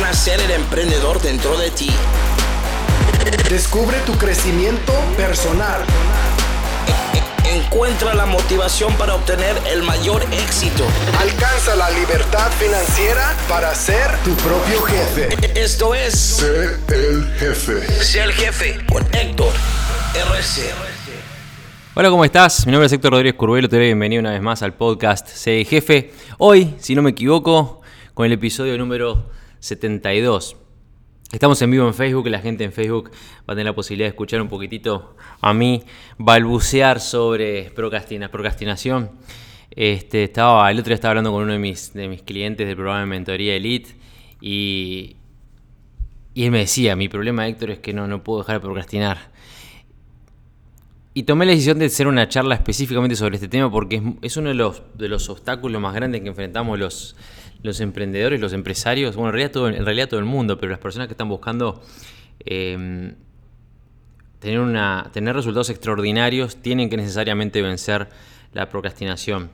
Nacer el emprendedor dentro de ti. Descubre tu crecimiento personal. Encuentra la motivación para obtener el mayor éxito. Alcanza la libertad financiera para ser tu propio jefe. Esto es Sé el jefe. Ser el Jefe con Héctor RC. Hola, ¿cómo estás? Mi nombre es Héctor Rodríguez Curbelo, te doy bienvenido una vez más al podcast Sé Jefe. Hoy, si no me equivoco, con el episodio número 72. Estamos en vivo en Facebook, la gente en Facebook va a tener la posibilidad de escuchar un poquitito a mí balbucear sobre procrastina, procrastinación. Este, estaba, el otro día estaba hablando con uno de mis, de mis clientes del programa de mentoría Elite y, y él me decía, mi problema Héctor es que no, no puedo dejar de procrastinar. Y tomé la decisión de hacer una charla específicamente sobre este tema porque es, es uno de los, de los obstáculos más grandes que enfrentamos los, los emprendedores, los empresarios, bueno, en realidad todo, en realidad todo el mundo, pero las personas que están buscando eh, tener, una, tener resultados extraordinarios tienen que necesariamente vencer la procrastinación.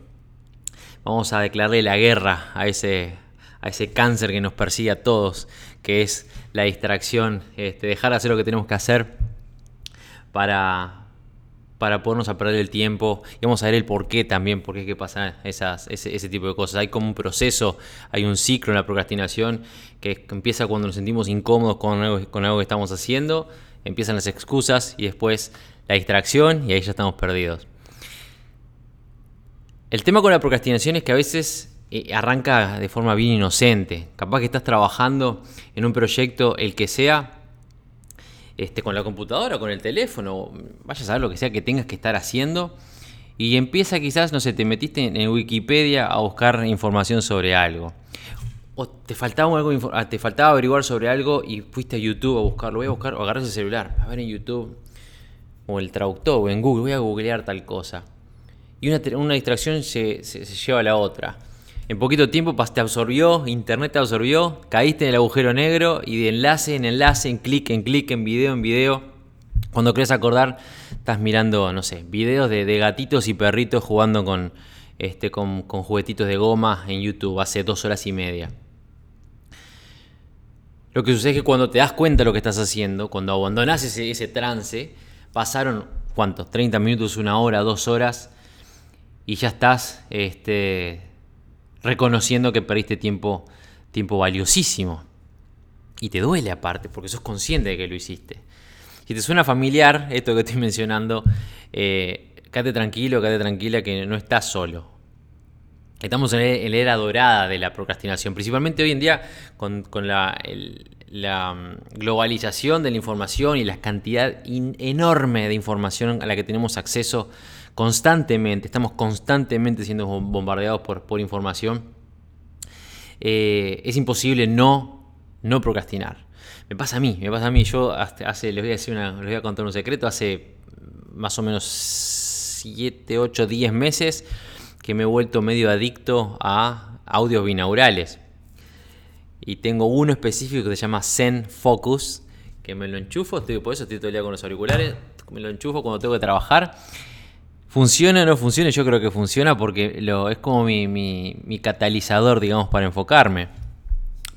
Vamos a declararle la guerra a ese, a ese cáncer que nos persigue a todos, que es la distracción, este, dejar de hacer lo que tenemos que hacer para, para podernos a perder el tiempo y vamos a ver el por qué también, por qué es que pasan esas, ese, tipo de cosas. Hay como un proceso, hay un ciclo en la procrastinación que empieza cuando nos sentimos incómodos con algo, con algo que estamos haciendo, empiezan las excusas y después la distracción y ahí ya estamos perdidos. El tema con la procrastinación es que a veces eh, arranca de forma bien inocente. Capaz que estás trabajando en un proyecto, el que sea, este, con la computadora, con el teléfono, vaya a saber lo que sea que tengas que estar haciendo. Y empieza quizás, no sé, te metiste en Wikipedia a buscar información sobre algo. O te faltaba, algo, te faltaba averiguar sobre algo y fuiste a YouTube a buscarlo. Voy a buscar, o agarras el celular, a ver en YouTube, o el traductor, o en Google, voy a googlear tal cosa. Y una, distracción se, se lleva a la otra. En poquito tiempo te absorbió, internet te absorbió, caíste en el agujero negro y de enlace en enlace, en clic en clic, en video en video. Cuando querés acordar, estás mirando, no sé, videos de, de gatitos y perritos jugando con, este, con, con, juguetitos de goma en YouTube hace dos horas y media. Lo que sucede es que cuando te das cuenta de lo que estás haciendo, cuando abandonás ese, ese trance, pasaron, ¿cuántos? 30 minutos, una hora, dos horas, y ya estás este, reconociendo que perdiste tiempo, tiempo valiosísimo. Y te duele aparte, porque sos consciente de que lo hiciste. Si te suena familiar esto que estoy mencionando, eh, quédate tranquilo, quédate tranquila que no estás solo. Estamos en la era dorada de la procrastinación, principalmente hoy en día con, con la, mm, globalización de la información y la cantidad enorme de información a la que tenemos acceso constantemente, estamos constantemente siendo bombardeados por, información, eh, es imposible no, no procrastinar. Me pasa a mí, me pasa a mí. Yo hace, les voy a decir una, les voy a contar un secreto, hace más o menos 7, 8, 10 meses que me he vuelto medio adicto a audios binaurales. Y tengo uno específico que se llama Zen Focus, que me lo enchufo, estoy, por eso estoy todo el día con los auriculares, me lo enchufo cuando tengo que trabajar Funciona o no funciona, yo creo que funciona porque es como mi, catalizador, digamos, para enfocarme.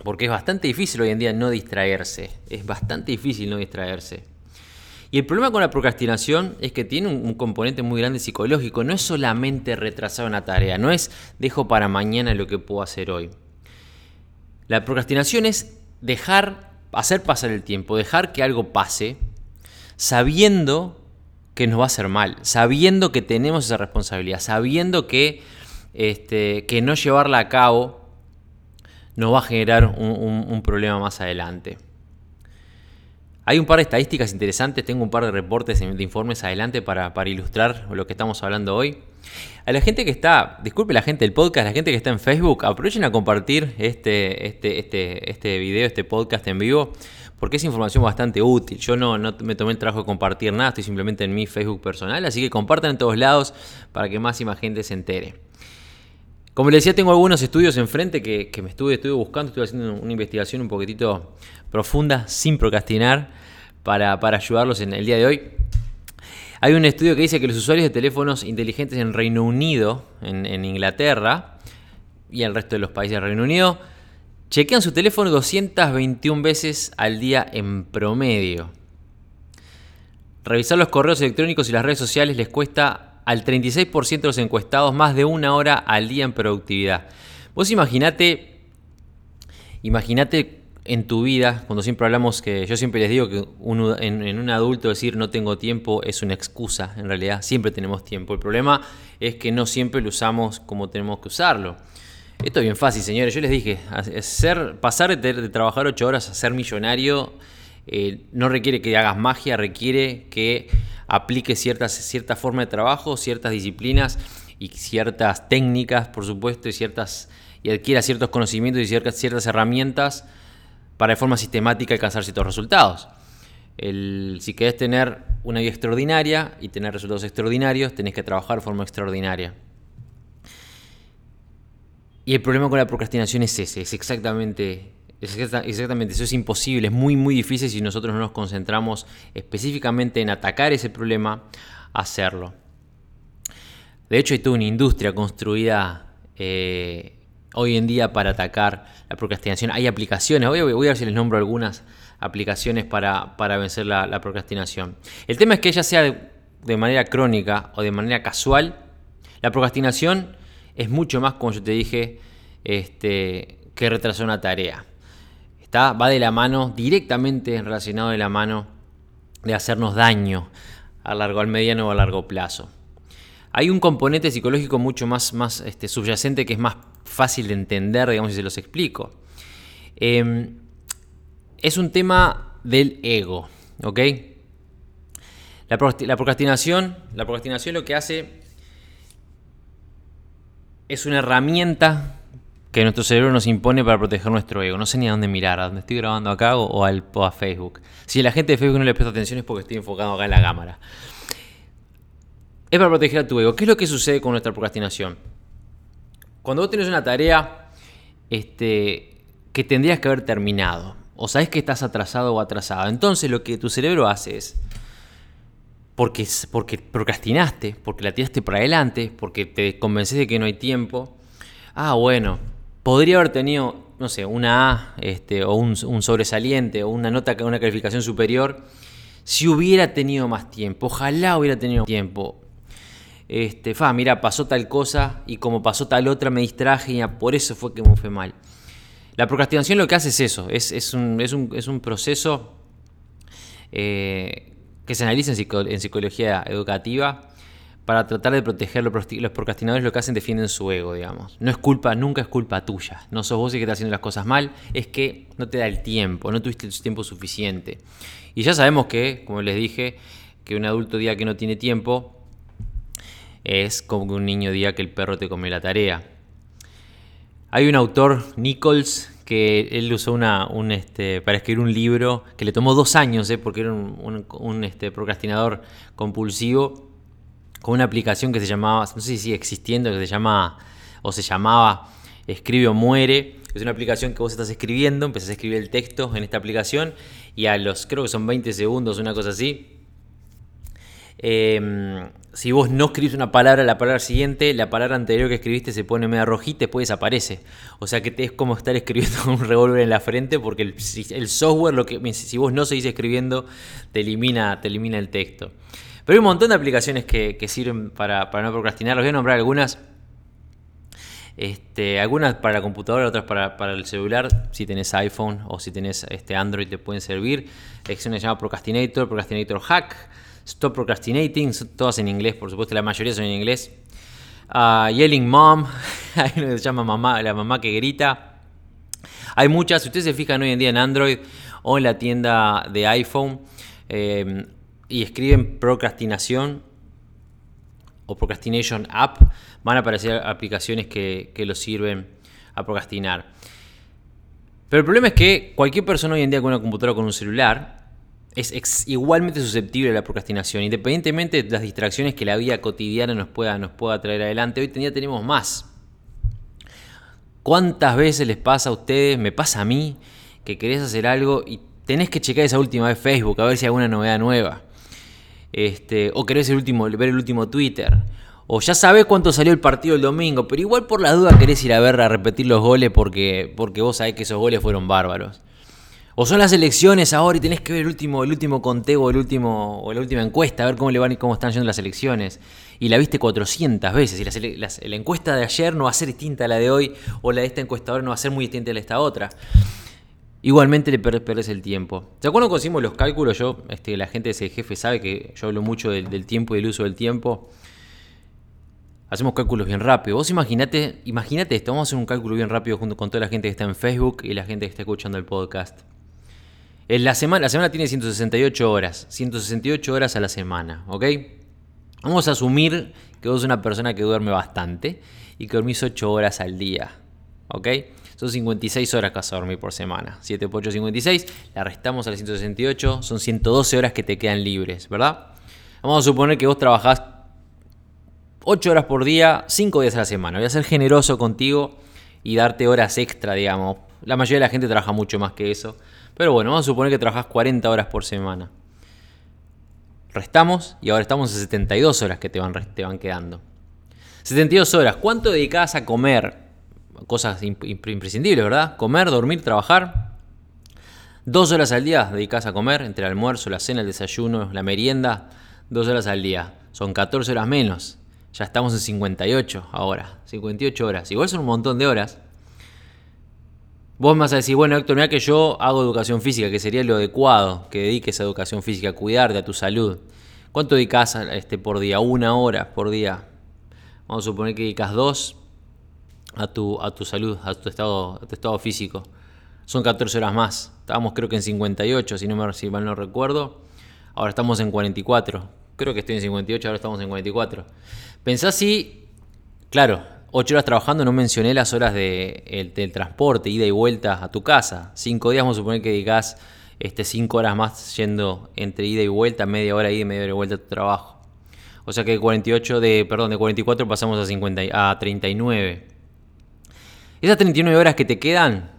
Porque es bastante difícil hoy en día no distraerse. Es bastante difícil no distraerse. Y el problema con la procrastinación es que tiene un, un componente muy grande psicológico. No es solamente retrasar una tarea, no es dejo para mañana lo que puedo hacer hoy. La procrastinación es dejar, hacer pasar el tiempo, dejar que algo pase, sabiendo que nos va a hacer mal, sabiendo que tenemos esa responsabilidad, sabiendo que, este, que no llevarla a cabo nos va a generar un, problema más adelante. Hay un par de estadísticas interesantes, tengo un par de reportes de informes adelante para, para ilustrar lo que estamos hablando hoy. A la gente que está, disculpe la gente del podcast, la gente que está en Facebook, aprovechen a compartir este, este, este, este video, este podcast en vivo porque es información bastante útil. Yo no, no, me tomé el trabajo de compartir nada, estoy simplemente en mi Facebook personal, así que compartan en todos lados para que más y más gente se entere. Como les decía, tengo algunos estudios enfrente que, me estuve, estuve buscando, estuve haciendo una investigación un poquitito profunda, sin procrastinar, para, para ayudarlos en el día de hoy. Hay un estudio que dice que los usuarios de teléfonos inteligentes en Reino Unido, en, en Inglaterra y el resto de los países del Reino Unido, chequean su teléfono 221 veces al día en promedio. Revisar los correos electrónicos y las redes sociales les cuesta al 36% de los encuestados más de una hora al día en productividad. Vos imaginate, imaginate en tu vida, cuando siempre hablamos que yo siempre les digo que en, un adulto decir no tengo tiempo es una excusa, en realidad siempre tenemos tiempo. El problema es que no siempre lo usamos como tenemos que usarlo. Esto es bien fácil, señores. Yo les dije, ser, pasar de, trabajar ocho horas a ser millonario eh, no requiere que hagas magia, requiere que apliques ciertas, cierta forma de trabajo, ciertas disciplinas y ciertas técnicas, por supuesto, y, ciertas, y adquiera ciertos conocimientos y ciertas, ciertas herramientas para de forma sistemática alcanzar ciertos resultados. si querés tener una vida extraordinaria y tener resultados extraordinarios, tenés que trabajar de forma extraordinaria. Y el problema con la procrastinación es ese, es exactamente, exactamente eso, es imposible, es muy muy difícil si nosotros no nos concentramos específicamente en atacar ese problema, hacerlo. De hecho hay toda una industria construida eh, hoy en día para atacar la procrastinación. Hay aplicaciones, voy a, ver si les nombro algunas aplicaciones para, vencer la, procrastinación. El tema es que ya sea de, manera crónica o de manera casual, la procrastinación es mucho más, como yo te dije, este, que retrasar una tarea. Está, va de la mano, directamente relacionado de la mano de hacernos daño a largo, al mediano o a largo plazo. Hay un componente psicológico mucho más, más este, subyacente que es más fácil de entender, digamos, si se los explico. Em, es un tema del ego, ¿ok? La, procrastinación, la procrastinación lo que hace es una herramienta que nuestro cerebro nos impone para proteger nuestro ego. No sé ni a dónde mirar, a dónde estoy grabando acá o, al, a Facebook. Si la gente de Facebook no le presta atención es porque estoy enfocado acá en la cámara. Es para proteger a tu ego. ¿Qué es lo que sucede con nuestra procrastinación? Cuando vos tenés una tarea este, que tendrías que haber terminado, o sabes que estás atrasado o atrasada, entonces lo que tu cerebro hace es, porque, porque procrastinaste, porque la tiraste para adelante, porque te convences de que no hay tiempo, ah, bueno, podría haber tenido, no sé, una A este, o un, un sobresaliente o una nota, una calificación superior si hubiera tenido más tiempo. Ojalá hubiera tenido tiempo este, fa, mira, pasó tal cosa y como pasó tal otra me distraje y por eso fue que me fue mal. La procrastinación lo que hace es eso, es, un, proceso eh, que se analiza en, psicología educativa para tratar de proteger los, procrastinadores lo que hacen defienden su ego, digamos. No es culpa, nunca es culpa tuya. No sos vos el que estás haciendo las cosas mal, es que no te da el tiempo, no tuviste el tiempo suficiente. Y ya sabemos que, como les dije, que un adulto diga que no tiene tiempo es como que un niño diga que el perro te come la tarea. Hay un autor, Nichols, que él usó una, un, este, para escribir un libro que le tomó dos años, eh, porque era un, este, procrastinador compulsivo, con una aplicación que se llamaba, no sé si sigue existiendo, que se llama, o se llamaba Escribe o Muere. Es una aplicación que vos estás escribiendo, empezás a escribir el texto en esta aplicación y a los, creo que son 20 segundos, una cosa así, eh, si vos no escribís una palabra, la palabra siguiente, la palabra anterior que escribiste se pone media rojita y después desaparece. O sea que te es como estar escribiendo un revólver en la frente porque el, software, lo que, si vos no seguís escribiendo, te elimina, te elimina el texto. Pero hay un montón de aplicaciones que, sirven para, no procrastinar. Les voy a nombrar algunas. Este, algunas para la computadora, otras para, el celular. Si tenés iPhone o si tenés este Android te pueden servir. Hay llama Procrastinator, Procrastinator Hack. Stop Procrastinating, todas en inglés, por supuesto, la mayoría son en inglés. Uh, Yelling Mom, hay uno que se llama mamá, la mamá que grita. Hay muchas, si ustedes se fijan hoy en día en Android o en la tienda de iPhone eh, y escriben procrastinación o procrastination app, van a aparecer aplicaciones que, que los sirven a procrastinar. Pero el problema es que cualquier persona hoy en día con una computadora o con un celular es igualmente susceptible a la procrastinación, independientemente de las distracciones que la vida cotidiana nos pueda, nos pueda traer adelante. Hoy en día tenemos más. ¿Cuántas veces les pasa a ustedes, me pasa a mí, que querés hacer algo y tenés que checar esa última vez Facebook a ver si hay alguna novedad nueva? Este, o querés el último, ver el último Twitter, O ya sabes cuánto salió el partido el domingo, pero igual por la duda querés ir a ver a repetir los goles porque, porque vos sabés que esos goles fueron bárbaros. O son las elecciones ahora y tenés que ver el último, el último conteo, el último, o la última encuesta, a ver cómo le van y cómo están yendo las elecciones. Y la viste 400 veces. Y la, encuesta de ayer no va a ser distinta a la de hoy, o la de esta encuestadora no va a ser muy distinta a la de esta otra. Igualmente le perdés el tiempo. ¿Se acuerdan cuando hicimos los cálculos? Yo, este, la gente de ese jefe sabe que yo hablo mucho del tiempo y del uso del tiempo hacemos cálculos bien rápido. Vos imaginate, imagínate esto, vamos a hacer un cálculo bien rápido junto con toda la gente que está en Facebook y la gente que está escuchando el podcast. En la semana, la semana tiene 168 horas, 168 horas a la semana, ¿ok? Vamos a asumir que vos sos una persona que duerme bastante y que dormís 8 horas al día, ¿ok? Son 56 horas que vas a dormir por semana. 7 por 8, 56. La restamos a las 168. Son 112 horas que te quedan libres, ¿verdad? Vamos a suponer que vos trabajás 8 horas por día, 5 días a la semana. Voy a ser generoso contigo y darte horas extra, digamos. La mayoría de la gente trabaja mucho más que eso. Pero bueno, vamos a suponer que trabajas 40 horas por semana. Restamos y ahora estamos en 72 horas que te van, te van quedando. 72 horas. ¿Cuánto dedicas a comer? Cosas imprescindibles, ¿verdad? Comer, dormir, trabajar. Dos horas al día dedicas a comer, entre el almuerzo, la cena, el desayuno, la merienda. Dos horas al día. Son 14 horas menos. Ya estamos en 58 ahora, 58 horas. Igual son un montón de horas. Vos me vas a decir, bueno Héctor, mira que yo hago educación física, que sería lo adecuado, que dediques a educación física, a cuidarte, a tu salud. ¿Cuánto dedicas este, por día? Una hora por día. Vamos a suponer que dedicas dos a tu, a tu salud, a tu, estado, a tu estado físico. Son 14 horas más. Estábamos creo que en 58, si, no me, si mal no recuerdo. Ahora estamos en 44 creo que estoy en 58, ahora estamos en 44. Pensá si, claro, 8 horas trabajando, no mencioné las horas de, del transporte, ida y vuelta a tu casa. 5 días, vamos a suponer que dedicás este, 5 horas más yendo entre ida y vuelta, media hora ida y media hora y vuelta a tu trabajo. O sea que de 48 de, perdón, de 44 pasamos a, 50, a 39. Esas 39 horas que te quedan,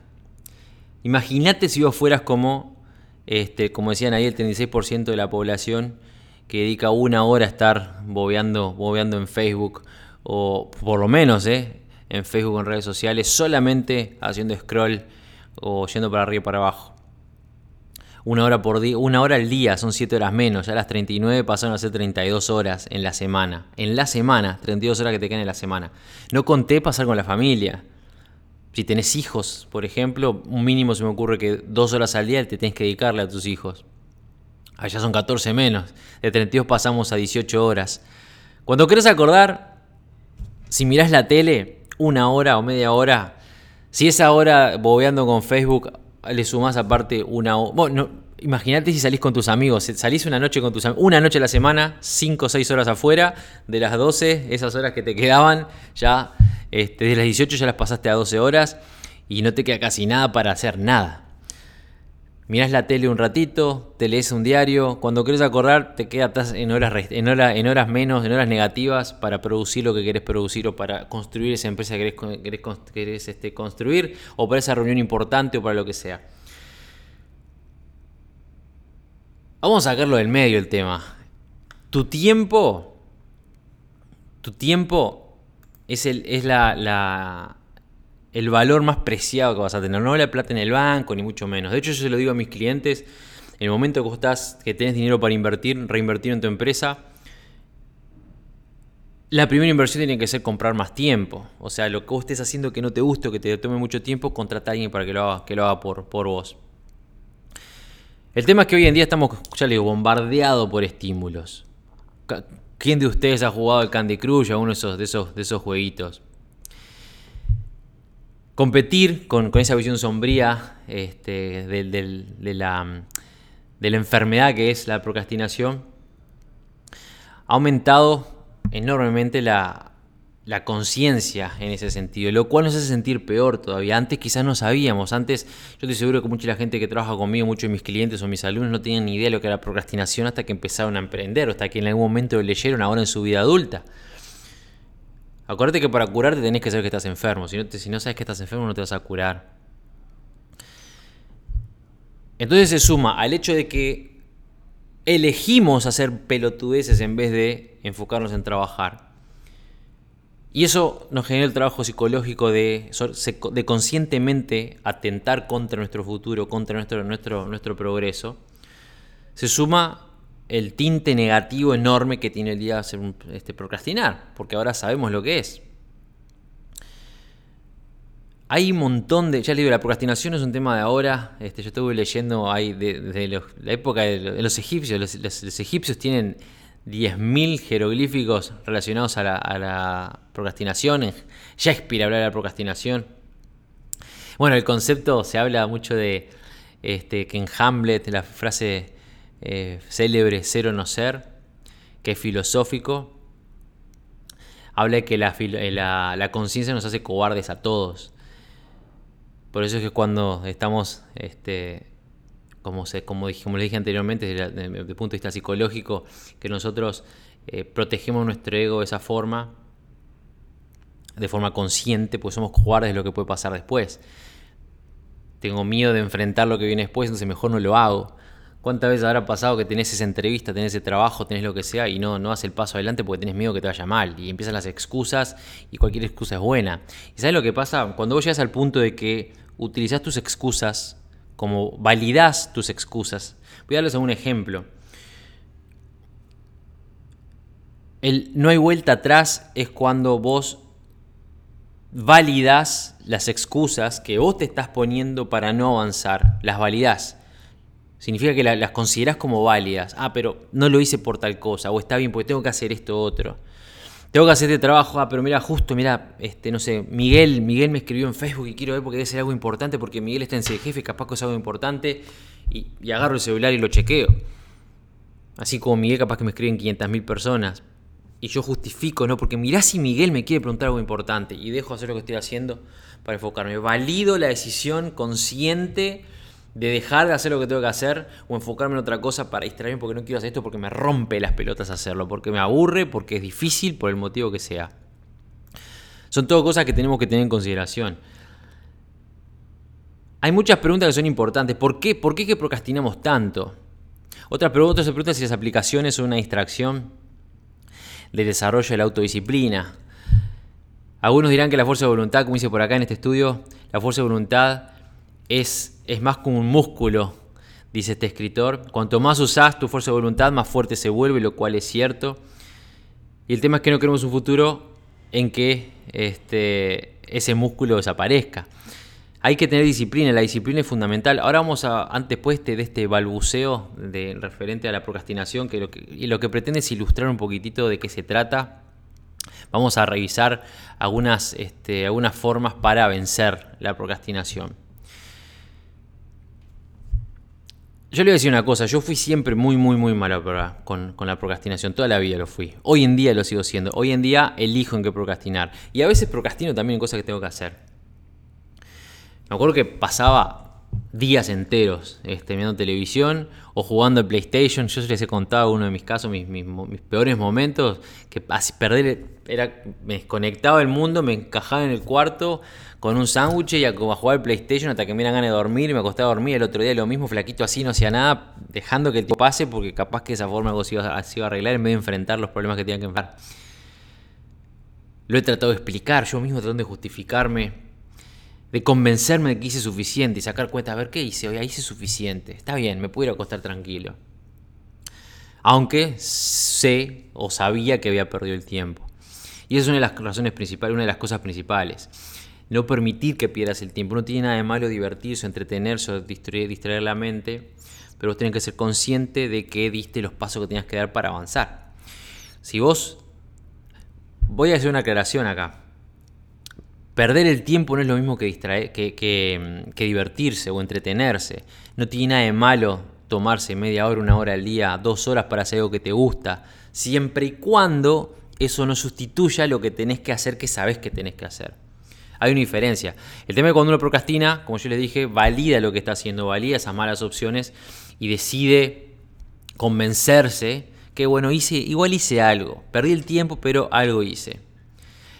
imagínate si vos fueras como, este, como decían ahí, el 36% de la población que dedica una hora a estar bobeando, bobeando en Facebook, o por lo menos ¿eh? en Facebook, en redes sociales, solamente haciendo scroll o yendo para arriba y para abajo. Una hora, por día, una hora al día, son 7 horas menos. Ya las 39 pasaron a ser 32 horas en la semana. En la semana, 32 horas que te quedan en la semana. No conté pasar con la familia. Si tenés hijos, por ejemplo, un mínimo se me ocurre que dos horas al día te tenés que dedicarle a tus hijos. Allá son 14 menos. De 32 pasamos a 18 horas. Cuando querés acordar, si mirás la tele, una hora o media hora, si esa hora bobeando con Facebook le sumás aparte una hora. Bueno, imagínate si salís con tus amigos. Salís una noche con tus amigos, una noche a la semana, 5 o 6 horas afuera, de las 12, esas horas que te quedaban, ya este, de las 18 ya las pasaste a 12 horas y no te queda casi nada para hacer nada. Mirás la tele un ratito, te lees un diario, cuando querés acordar te quedas en horas, en, en horas menos, en horas negativas para producir lo que querés producir o para construir esa empresa que querés, este, construir o para esa reunión importante o para lo que sea. Vamos a sacarlo del medio el tema. Tu tiempo, tu tiempo es, el, es la, el valor más preciado que vas a tener. No la plata en el banco, ni mucho menos. De hecho, yo se lo digo a mis clientes, en el momento que estás, que tenés dinero para invertir, reinvertir en tu empresa, la primera inversión tiene que ser comprar más tiempo. O sea, lo que vos estés haciendo que no te guste o que te tome mucho tiempo, contrata a alguien para que lo haga, que lo haga por, por vos. El tema es que hoy en día estamos, ya le digo, bombardeados por estímulos. ¿Quién de ustedes ha jugado al Candy Crush o uno de esos, de esos, de esos jueguitos? Competir con, esa visión sombría este, de, la, enfermedad que es la procrastinación, ha aumentado enormemente la, conciencia en ese sentido, lo cual nos hace sentir peor todavía. Antes quizás no sabíamos, antes yo estoy seguro que mucha de la gente que trabaja conmigo, muchos de mis clientes o mis alumnos no tenían ni idea de lo que era procrastinación hasta que empezaron a emprender hasta que en algún momento lo leyeron ahora en su vida adulta. Acuérdate que para curarte tenés que saber que estás enfermo. Si no, si no sabes que estás enfermo, no te vas a curar. Entonces se suma al hecho de que elegimos hacer pelotudeces en vez de enfocarnos en trabajar. Y eso nos genera el trabajo psicológico de, de conscientemente atentar contra nuestro futuro, contra nuestro, nuestro, nuestro progreso. Se suma el tinte negativo enorme que tiene el día de este, procrastinar, porque ahora sabemos lo que es. Hay un montón de. Ya les digo, la procrastinación es un tema de ahora. Este, yo estuve leyendo ahí de, la época de los egipcios. los egipcios tienen 10.000 jeroglíficos relacionados a la, procrastinación. Shakespeare habla de la procrastinación. Bueno, el concepto se habla mucho de este, que en Hamlet, la frase eh, célebre cero no ser, que es filosófico, habla de que la, la conciencia nos hace cobardes a todos. Por eso es que cuando estamos este, como, se, como, dije, les dije anteriormente, desde, el punto de vista psicológico, que nosotros eh, protegemos nuestro ego de esa forma, de forma consciente, pues somos cobardes de lo que puede pasar después. Tengo miedo de enfrentar lo que viene después, entonces mejor no lo hago. ¿Cuántas veces habrá pasado que tenés esa entrevista, tenés ese trabajo, tenés lo que sea y no, no haces el paso adelante porque tenés miedo que te vaya mal? Y empiezan las excusas y cualquier excusa es buena. ¿Y sabes lo que pasa? Cuando vos llegas al punto de que utilizás tus excusas como validas tus excusas. Voy a darles un ejemplo. El no hay vuelta atrás es cuando vos validas las excusas que vos te estás poniendo para no avanzar. Las validás. Significa que las considerás como válidas. Ah, pero no lo hice por tal cosa. O está bien porque tengo que hacer esto otro tengo que hacer este trabajo, ah, pero mira, justo, mira, este, no sé, Miguel, Miguel me escribió en Facebook y quiero ver porque debe ser algo importante, porque Miguel está en jefe, capaz que es algo importante, y, agarro el celular y lo chequeo. Así como Miguel capaz que me escriben 500.000 personas. Y yo justifico, ¿no? Porque mirá si Miguel me quiere preguntar algo importante y dejo hacer lo que estoy haciendo para enfocarme. Valido la decisión consciente de dejar de hacer lo que tengo que hacer o enfocarme en otra cosa para distraerme porque no quiero hacer esto porque me rompe las pelotas hacerlo, porque me aburre, porque es difícil, por el motivo que sea. Son todo cosas que tenemos que tener en consideración. Hay muchas preguntas que son importantes. ¿Por qué? ¿Por qué que procrastinamos tanto? Otra pregunta se pregunta si las aplicaciones son una distracción de desarrollo de la autodisciplina. Algunos dirán que la fuerza de voluntad, como dice por acá en este estudio, la fuerza de voluntad es, es más como un músculo, dice este escritor. Cuanto más usas tu fuerza de voluntad, más fuerte se vuelve, lo cual es cierto. Y el tema es que no queremos un futuro en que este, ese músculo desaparezca. Hay que tener disciplina, la disciplina es fundamental. Ahora vamos a, antes de este balbuceo de, referente a la procrastinación, que lo que, y lo que pretende es ilustrar un poquitito de qué se trata. Vamos a revisar algunas, este, algunas formas para vencer la procrastinación. Yo le voy a decir una cosa, yo fui siempre muy, muy, muy malo con, con, la procrastinación, toda la vida lo fui. Hoy en día lo sigo siendo, hoy en día elijo en qué procrastinar. Y a veces procrastino también en cosas que tengo que hacer. Me acuerdo que pasaba días enteros este, viendo televisión o jugando al PlayStation. Yo les he contado uno de mis casos, mis, peores momentos, que perder, era, me desconectaba del mundo, me encajaba en el cuarto con un sándwich y a, jugar PlayStation hasta que me dieran ganas de dormir y me acostaba a dormir. El otro día lo mismo, flaquito así, no hacía nada, dejando que el tiempo pase porque capaz que de esa forma algo se iba, a arreglar en vez de enfrentar los problemas que tenía que enfrentar. Lo he tratado de explicar, yo mismo tratando de justificarme, de convencerme de que hice suficiente y sacar cuenta, a ver qué hice, hoy hice suficiente, está bien, me puedo ir a acostar tranquilo. Aunque sé o sabía que había perdido el tiempo. Y esa es una de las razones principales, una de las cosas principales no permitir que pierdas el tiempo. No tiene nada de malo divertirse, entretenerse o distraer, distraer la mente, pero vos tenés que ser consciente de que diste los pasos que tenías que dar para avanzar. Si vos, voy a hacer una aclaración acá, perder el tiempo no es lo mismo que, distraer, que, divertirse o entretenerse. No tiene nada de malo tomarse media hora, una hora al día, dos horas para hacer algo que te gusta, siempre y cuando eso no sustituya lo que tenés que hacer que sabes que tenés que hacer. Hay una diferencia. El tema es cuando uno procrastina, como yo les dije, valida lo que está haciendo, valida esas malas opciones y decide convencerse que, bueno, hice, igual hice algo. Perdí el tiempo, pero algo hice.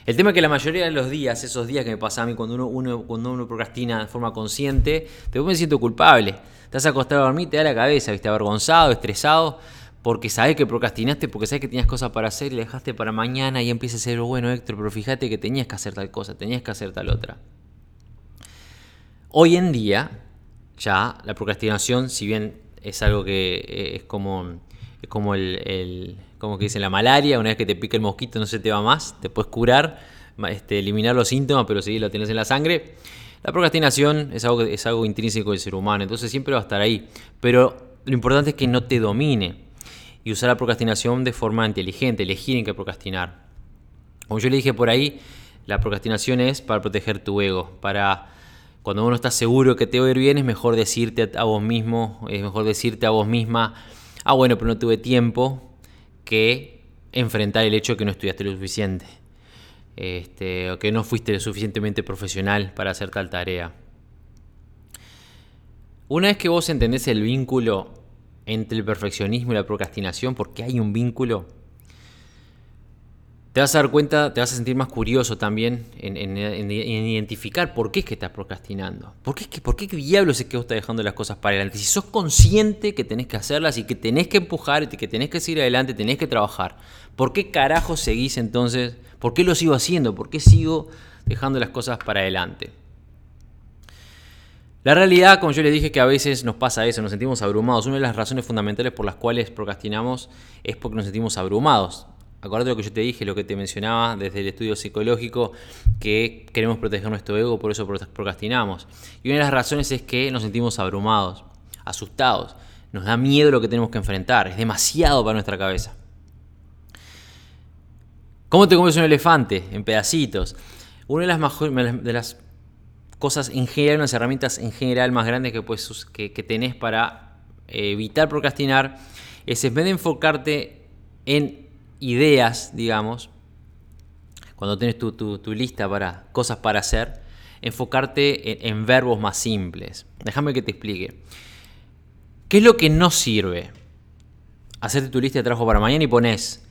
El tema es que la mayoría de los días, esos días que me pasan a mí cuando uno, cuando uno procrastina de forma consciente, después me siento culpable. Te has acostado a dormir, te da la cabeza, viste, avergonzado, estresado, porque sabes que procrastinaste, porque sabes que tenías cosas para hacer y la dejaste para mañana y empieza a ser, bueno, Héctor, pero fíjate que tenías que hacer tal cosa, tenías que hacer tal otra. Hoy en día, ya la procrastinación, si bien es algo que eh, es como, como el, como que dice la malaria, una vez que te pica el mosquito no se te va más, te puedes curar, este, eliminar los síntomas, pero si lo tienes en la sangre. La procrastinación es algo, es algo intrínseco del ser humano, entonces siempre va a estar ahí. Pero lo importante es que no te domine y usar la procrastinación de forma inteligente, elegir en qué procrastinar. Como yo le dije por ahí, la procrastinación es para proteger tu ego, para cuando uno está seguro que te va a ir bien, es mejor decirte a vos mismo, es mejor decirte a vos misma, ah bueno, pero no tuve tiempo, que enfrentar el hecho de que no estudiaste lo suficiente. Este, o que no fuiste lo suficientemente profesional para hacer tal tarea. Una vez que vos entendés el vínculo entre el perfeccionismo y la procrastinación, porque hay un vínculo, te vas a dar cuenta, te vas a sentir más curioso también en, identificar por qué es que estás procrastinando. ¿Por qué, por qué diablos es que vos estás dejando las cosas para adelante? Si sos consciente que tenés que hacerlas y que tenés que empujar y que tenés que seguir adelante, tenés que trabajar, ¿por qué carajo seguís entonces? ¿Por qué lo sigo haciendo? ¿Por qué sigo dejando las cosas para adelante? La realidad, como yo les dije, que a veces nos pasa eso, nos sentimos abrumados. Una de las razones fundamentales por las cuales procrastinamos es porque nos sentimos abrumados. Acuérdate lo que yo te dije, lo que te mencionaba desde el estudio psicológico, que queremos proteger nuestro ego, por eso procrastinamos. Y una de las razones es que nos sentimos abrumados, asustados, nos da miedo lo que tenemos que enfrentar, es demasiado para nuestra cabeza. ¿Cómo te comes un elefante? En pedacitos. Una de las, cosas en general, unas herramientas en general más grandes que, puedes, que, que tenés para evitar procrastinar, es en vez de enfocarte en ideas, digamos, cuando tienes tu, lista para cosas para hacer, enfocarte en, verbos más simples. Déjame que te explique. ¿Qué es lo que no sirve? Hacerte tu lista de trabajo para mañana y pones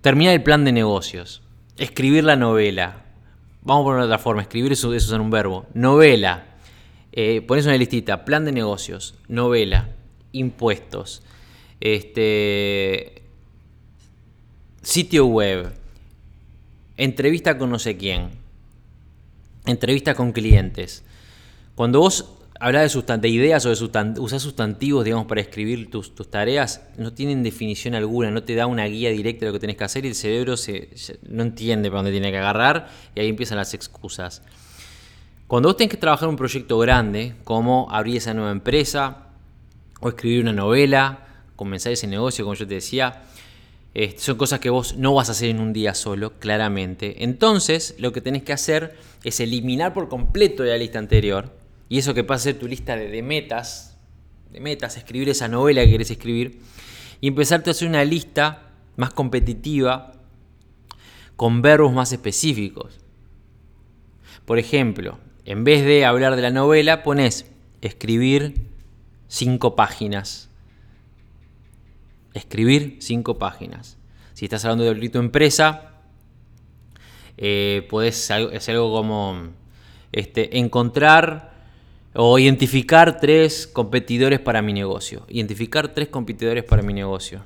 terminar el plan de negocios, escribir la novela. Vamos a poner otra forma, escribir eso, eso en un verbo. Novela. Eh, pones una listita, plan de negocios, novela, impuestos, este, sitio web, entrevista con no sé quién, entrevista con clientes. Cuando vos hablas de, ideas o de usás sustantivos, digamos, para escribir tus, tareas, no tienen definición alguna, no te da una guía directa de lo que tenés que hacer y el cerebro se, no entiende para dónde tiene que agarrar y ahí empiezan las excusas. Cuando vos tenés que trabajar un proyecto grande, como abrir esa nueva empresa, o escribir una novela, comenzar ese negocio, como yo te decía, son cosas que vos no vas a hacer en un día solo, claramente. Entonces, lo que tenés que hacer es eliminar por completo la lista anterior. Y eso que ser tu lista de, metas, de metas, escribir esa novela que querés escribir. Y empezarte a hacer una lista más competitiva con verbos más específicos. Por ejemplo, en vez de hablar de la novela, pones escribir cinco páginas escribir cinco páginas. Si estás hablando de tu empresa, eh, puedes hacer algo como este, encontrar o identificar tres competidores para mi negocio. Identificar tres competidores para mi negocio.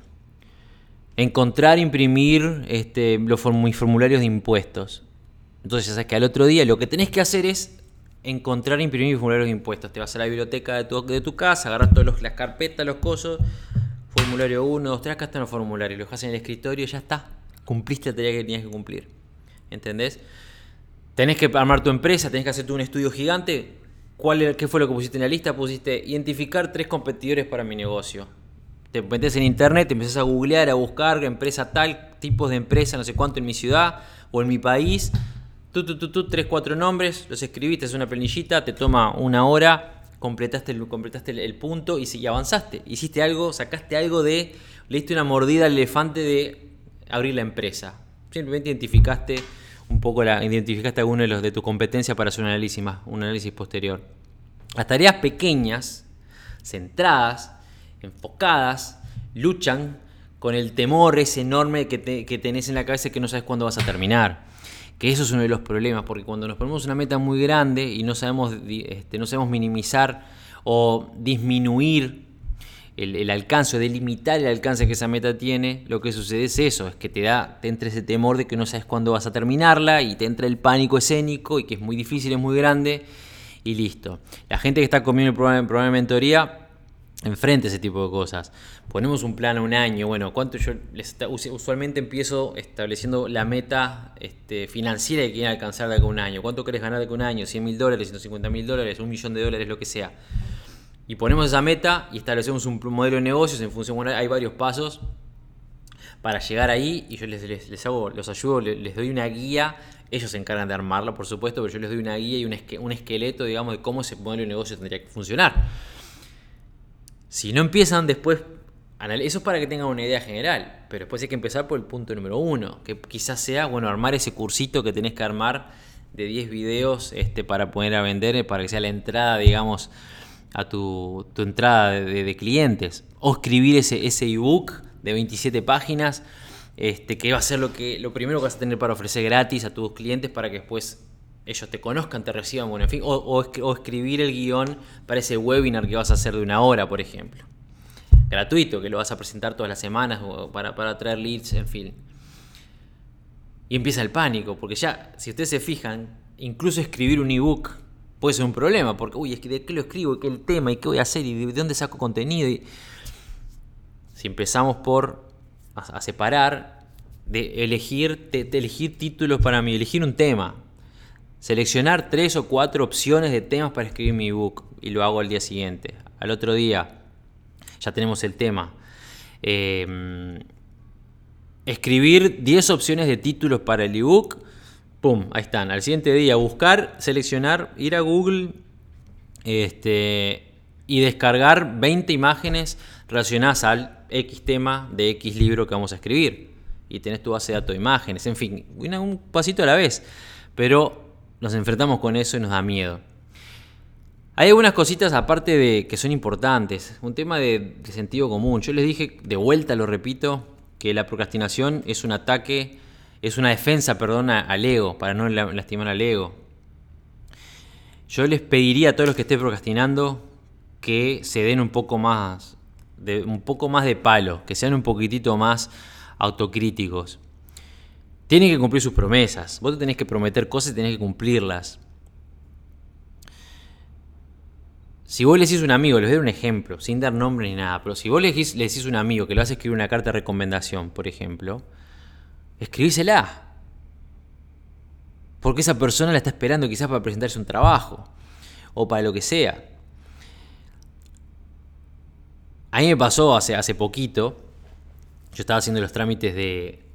Encontrar, imprimir este, los mis formularios de impuestos. Entonces ya sabes que al otro día lo que tenés que hacer es encontrar, imprimir formularios de impuestos. Te vas a la biblioteca de tu, de tu casa, agarras todas las carpetas, los cosos, formulario 1, 2, 3, acá están los formularios, lo dejas en el escritorio y ya está. Cumpliste la tarea que tenías que cumplir. ¿Entendés? Tenés que armar tu empresa, tenés que hacer un estudio gigante. ¿Cuál, ¿Qué fue lo que pusiste en la lista? Pusiste identificar tres competidores para mi negocio. Te metes en internet, te empezás a googlear, a buscar empresa tal, tipos de empresa, no sé cuánto en mi ciudad o en mi país. Tú, tú, tú, tú, tres, cuatro nombres, los escribiste, es una planillita, te toma una hora, completaste el, completaste el, punto y, avanzaste. Hiciste algo, sacaste algo de, le diste una mordida al elefante de abrir la empresa. Simplemente identificaste un poco, la, identificaste alguno de los de tu competencia para hacer un análisis más, un análisis posterior. Las tareas pequeñas, centradas, enfocadas, luchan con el temor ese enorme que, que tenés en la cabeza que no sabes cuándo vas a terminar que eso es uno de los problemas, porque cuando nos ponemos una meta muy grande y no sabemos, este, no sabemos minimizar o disminuir el, alcance, de limitar el alcance que esa meta tiene, lo que sucede es eso, es que te da, te entra ese temor de que no sabes cuándo vas a terminarla y te entra el pánico escénico y que es muy difícil, es muy grande y listo. La gente que está comiendo el programa, de mentoría enfrente ese tipo de cosas. Ponemos un plan a un año, bueno, ¿cuánto yo usualmente empiezo estableciendo la meta este, financiera que quieren alcanzar de acá a un año? ¿Cuánto querés ganar de acá a un año? ¿100 mil dólares, 150 mil dólares, un millón de dólares, lo que sea? Y ponemos esa meta y establecemos un modelo de negocios en función, bueno, hay varios pasos para llegar ahí y yo les, les, hago, los ayudo, les, doy una guía, ellos se encargan de armarla por supuesto, pero yo les doy una guía y un, un esqueleto, digamos, de cómo ese modelo de negocio tendría que funcionar. Si no empiezan después, eso es para que tengan una idea general, pero después hay que empezar por el punto número uno, que quizás sea, bueno, armar ese cursito que tenés que armar de 10 videos este, para poder a vender, para que sea la entrada, digamos, a tu, entrada de, clientes. O escribir ese, ese ebook de 27 páginas, este, que va a ser lo, que, lo primero que vas a tener para ofrecer gratis a tus clientes para que después ellos te conozcan, te reciban, bueno, en fin, o, escribir el guion para ese webinar que vas a hacer de una hora, por ejemplo. Gratuito, que lo vas a presentar todas las semanas para, para traer leads, en fin. Y empieza el pánico, porque ya, si ustedes se fijan, incluso escribir un ebook puede ser un problema, porque, uy, es que de qué lo escribo, qué el tema, y qué voy a hacer, y de dónde saco contenido. Y... Si empezamos por a, separar, de elegir, de, elegir títulos para mí, elegir un tema, seleccionar tres o cuatro opciones de temas para escribir mi ebook, y lo hago al día siguiente. Al otro día, ya tenemos el tema. Em, escribir 10 opciones de títulos para el ebook Pum, ahí están. Al siguiente día, buscar, seleccionar, ir a Google este, y descargar 20 imágenes relacionadas al X tema de X libro que vamos a escribir. Y tenés tu base de datos de imágenes, en fin, un pasito a la vez. Pero nos enfrentamos con eso y nos da miedo. Hay algunas cositas aparte de que son importantes. Un tema de, sentido común. Yo les dije, de vuelta lo repito, que la procrastinación es un ataque es una defensa, perdona, al ego, para no lastimar al ego. Yo les pediría a todos los que estén procrastinando que se den un poco más un poco más de palo, que sean un poquitito más autocríticos. Tienen que cumplir sus promesas. Vos te tenés que prometer cosas y tenés que cumplirlas. Si vos le decís a un amigo, les doy un ejemplo, sin dar nombre ni nada, pero si vos le decís, a un amigo que vas a escribir una carta de recomendación, por ejemplo, escribísela. Porque esa persona la está esperando quizás para presentarse un trabajo o para lo que sea. A mí me pasó hace, hace poquito, yo estaba haciendo los trámites de,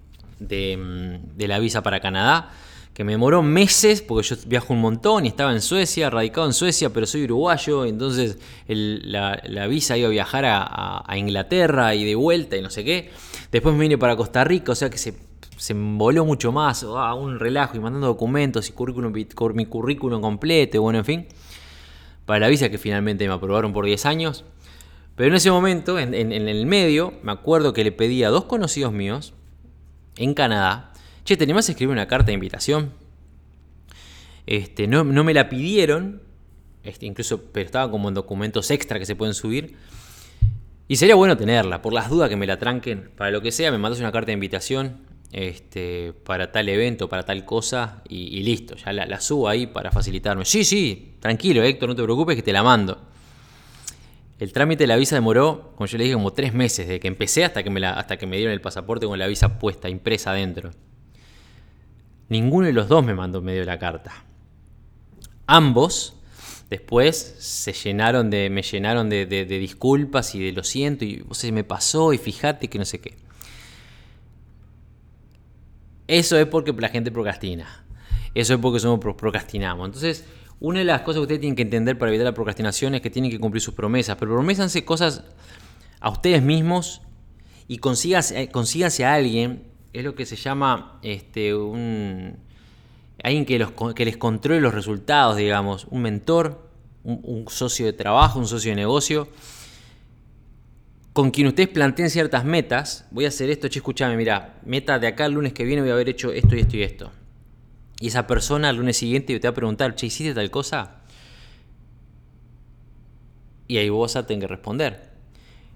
de, la visa para Canadá, que me demoró meses porque yo viajo un montón y estaba en Suecia, radicado en Suecia, pero soy uruguayo, entonces la, visa iba a viajar a, a, Inglaterra y de vuelta y no sé qué. Después me vine para Costa Rica, o sea que se se voló mucho más, ah, un relajo y mandando documentos y currículum, mi currículum completo, bueno, en fin, para la visa que finalmente me aprobaron por 10 años. Pero en ese momento, en, el medio, me acuerdo que le pedí a dos conocidos míos en Canadá, che, ¿te animás a escribir una carta de invitación? Este, no, no me la pidieron, este, incluso, pero estaba como en documentos extra que se pueden subir. Y sería bueno tenerla, por las dudas que me la tranquen, para lo que sea, me mandas una carta de invitación, este, para tal evento, para tal cosa, y, listo, ya la, subo ahí para facilitarme. Sí, sí, tranquilo Héctor, no te preocupes que te la mando. El trámite de la visa demoró, como yo le dije, como tres meses, desde que empecé hasta que me, la, hasta que me dieron el pasaporte con la visa puesta, impresa adentro. Ninguno de los dos me mandó medio la carta. Ambos después se llenaron de, me llenaron de, disculpas y de lo siento y se me pasó y fíjate que no sé qué. Eso es porque la gente procrastina. Eso es porque somos procrastinamos. Entonces, una de las cosas que ustedes tienen que entender para evitar la procrastinación es que tienen que cumplir sus promesas. Pero promésanse cosas a ustedes mismos y consíganse, eh, a alguien. Es lo que se llama este, un, alguien que, los, que les controle los resultados, digamos. Un mentor, un socio de trabajo, un socio de negocio con quien ustedes planteen ciertas metas, voy a hacer esto, che, escúchame, mira, meta de acá el lunes que viene voy a haber hecho esto y esto y esto. Y esa persona el lunes siguiente te va a preguntar, che, ¿hiciste tal cosa? Y ahí vos vas a que responder.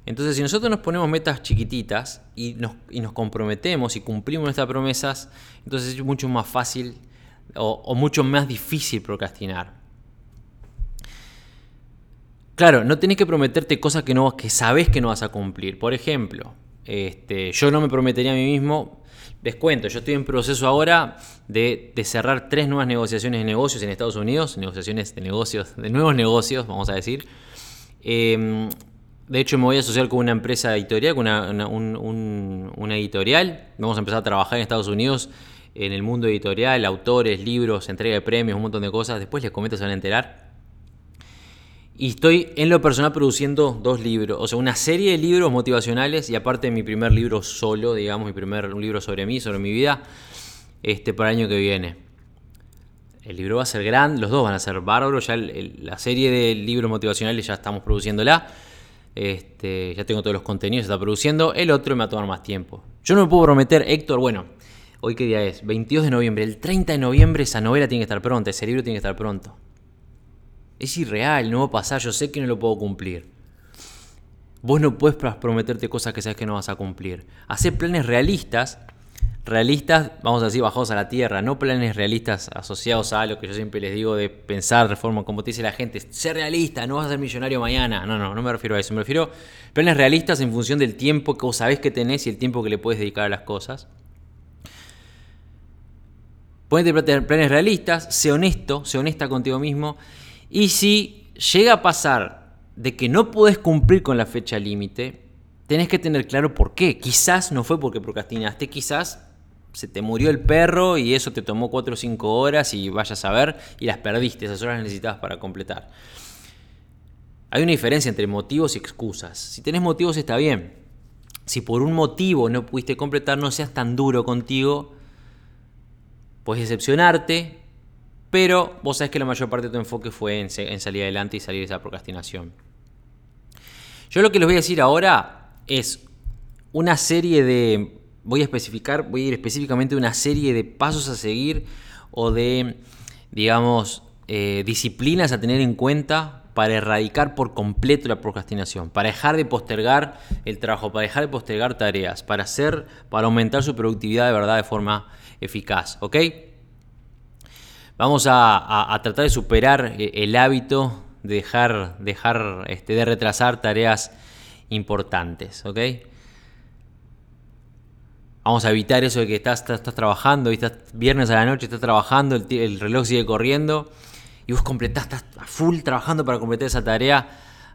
Entonces, si nosotros nos ponemos metas chiquititas y nos, nos comprometemos y cumplimos nuestras promesas, entonces es mucho más fácil o, mucho más difícil procrastinar. Claro, no tenés que prometerte cosas que, no, que sabes que no vas a cumplir. Por ejemplo, este, yo no me prometería a mí mismo, les cuento, yo estoy en proceso ahora de, cerrar tres nuevas negociaciones de negocios en Estados Unidos, negociaciones de negocios, de nuevos negocios, vamos a decir. Em, de hecho, me voy a asociar con una empresa editorial, con una, editorial. Vamos a empezar a trabajar en Estados Unidos en el mundo editorial, autores, libros, entrega de premios, un montón de cosas. Después les comento, se van a enterar. Y estoy en lo personal produciendo dos libros, o sea, una serie de libros motivacionales y aparte mi primer libro solo, digamos, mi primer libro sobre mí, sobre mi vida, este, para el año que viene. El libro va a ser grande, los dos van a ser bárbaros, ya la serie de libros motivacionales ya estamos produciéndola. Este, ya tengo todos los contenidos, se está produciendo. El otro me va a tomar más tiempo. Yo no me puedo prometer, Héctor, bueno, hoy qué día es, 22 de noviembre, el 30 de noviembre esa novela tiene que estar pronta, ese libro tiene que estar pronto. Es irreal, no va a pasar, yo sé que no lo puedo cumplir. Vos no puedes prometerte cosas que sabes que no vas a cumplir. Hacer planes realistas realistas, vamos a decir, bajados a la tierra, no planes realistas asociados a lo que yo siempre les digo de pensar de forma, como te dice la gente, ser realista, no vas a ser millonario mañana. No, no, no me refiero a eso. Me refiero a planes realistas en función del tiempo que vos sabés que tenés y el tiempo que le puedes dedicar a las cosas. Ponete planes realistas, sé honesto, sé honesta contigo mismo. Y si llega a pasar de que no podés cumplir con la fecha límite, tenés que tener claro por qué. Quizás no fue porque procrastinaste, quizás se te murió el perro y eso te tomó 4 o 5 horas y vayas a ver y las perdiste, esas horas necesitabas para completar. Hay una diferencia entre motivos y excusas. Si tenés motivos está bien. Si por un motivo no pudiste completar, no seas tan duro contigo. Puedes decepcionarte, pero vos sabés que la mayor parte de tu enfoque fue en, salir adelante y salir de esa procrastinación. Yo lo que les voy a decir ahora es una serie de voy a especificar, voy a ir específicamente una serie de pasos a seguir o de, digamos, eh, disciplinas a tener en cuenta para erradicar por completo la procrastinación, para dejar de postergar el trabajo, para dejar de postergar tareas, para hacer, para aumentar su productividad de verdad de forma eficaz, ¿ok? Vamos a, tratar de superar eh, el hábito de dejar, dejar este, de retrasar tareas importantes, ¿ok? Vamos a evitar eso de que estás, trabajando, y estás viernes a la noche, estás trabajando, el, reloj sigue corriendo y vos completás, estás a full trabajando para completar esa tarea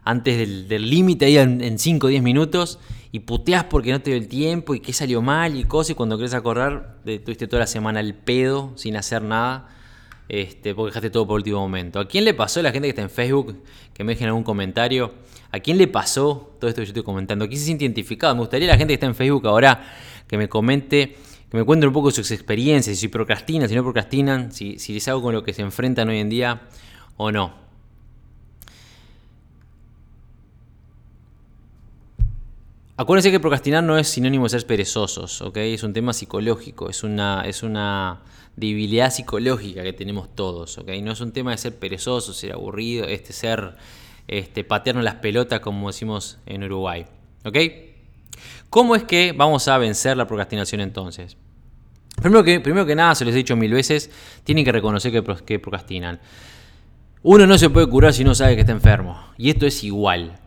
antes del límite ahí en 5 o 10 minutos y puteás porque no te dio el tiempo y que salió mal y cosas y cuando querés acordar tuviste toda la semana el pedo sin hacer nada este, porque dejaste todo por último momento. ¿A quién le pasó la gente que está en Facebook? Que me dejen algún comentario. ¿A quién le pasó todo esto que yo estoy comentando? ¿Quién se siente identificado? Me gustaría la gente que está en Facebook ahora que me comente, que me cuente un poco sus experiencias, si procrastinan, si no procrastinan, si, si les hago con lo que se enfrentan hoy en día o no. Acuérdense que procrastinar no es sinónimo de ser perezosos, ¿ok? Es un tema psicológico, es una, es una debilidad psicológica que tenemos todos, ¿ok? No es un tema de ser perezoso, ser aburrido, este, ser este, patearnos las pelotas como decimos en Uruguay, ¿ok? ¿Cómo es que vamos a vencer la procrastinación entonces? Primero que, primero que nada, se les he dicho mil veces, tienen que reconocer que, que procrastinan. Uno no se puede curar si no sabe que está enfermo. Y esto es igual.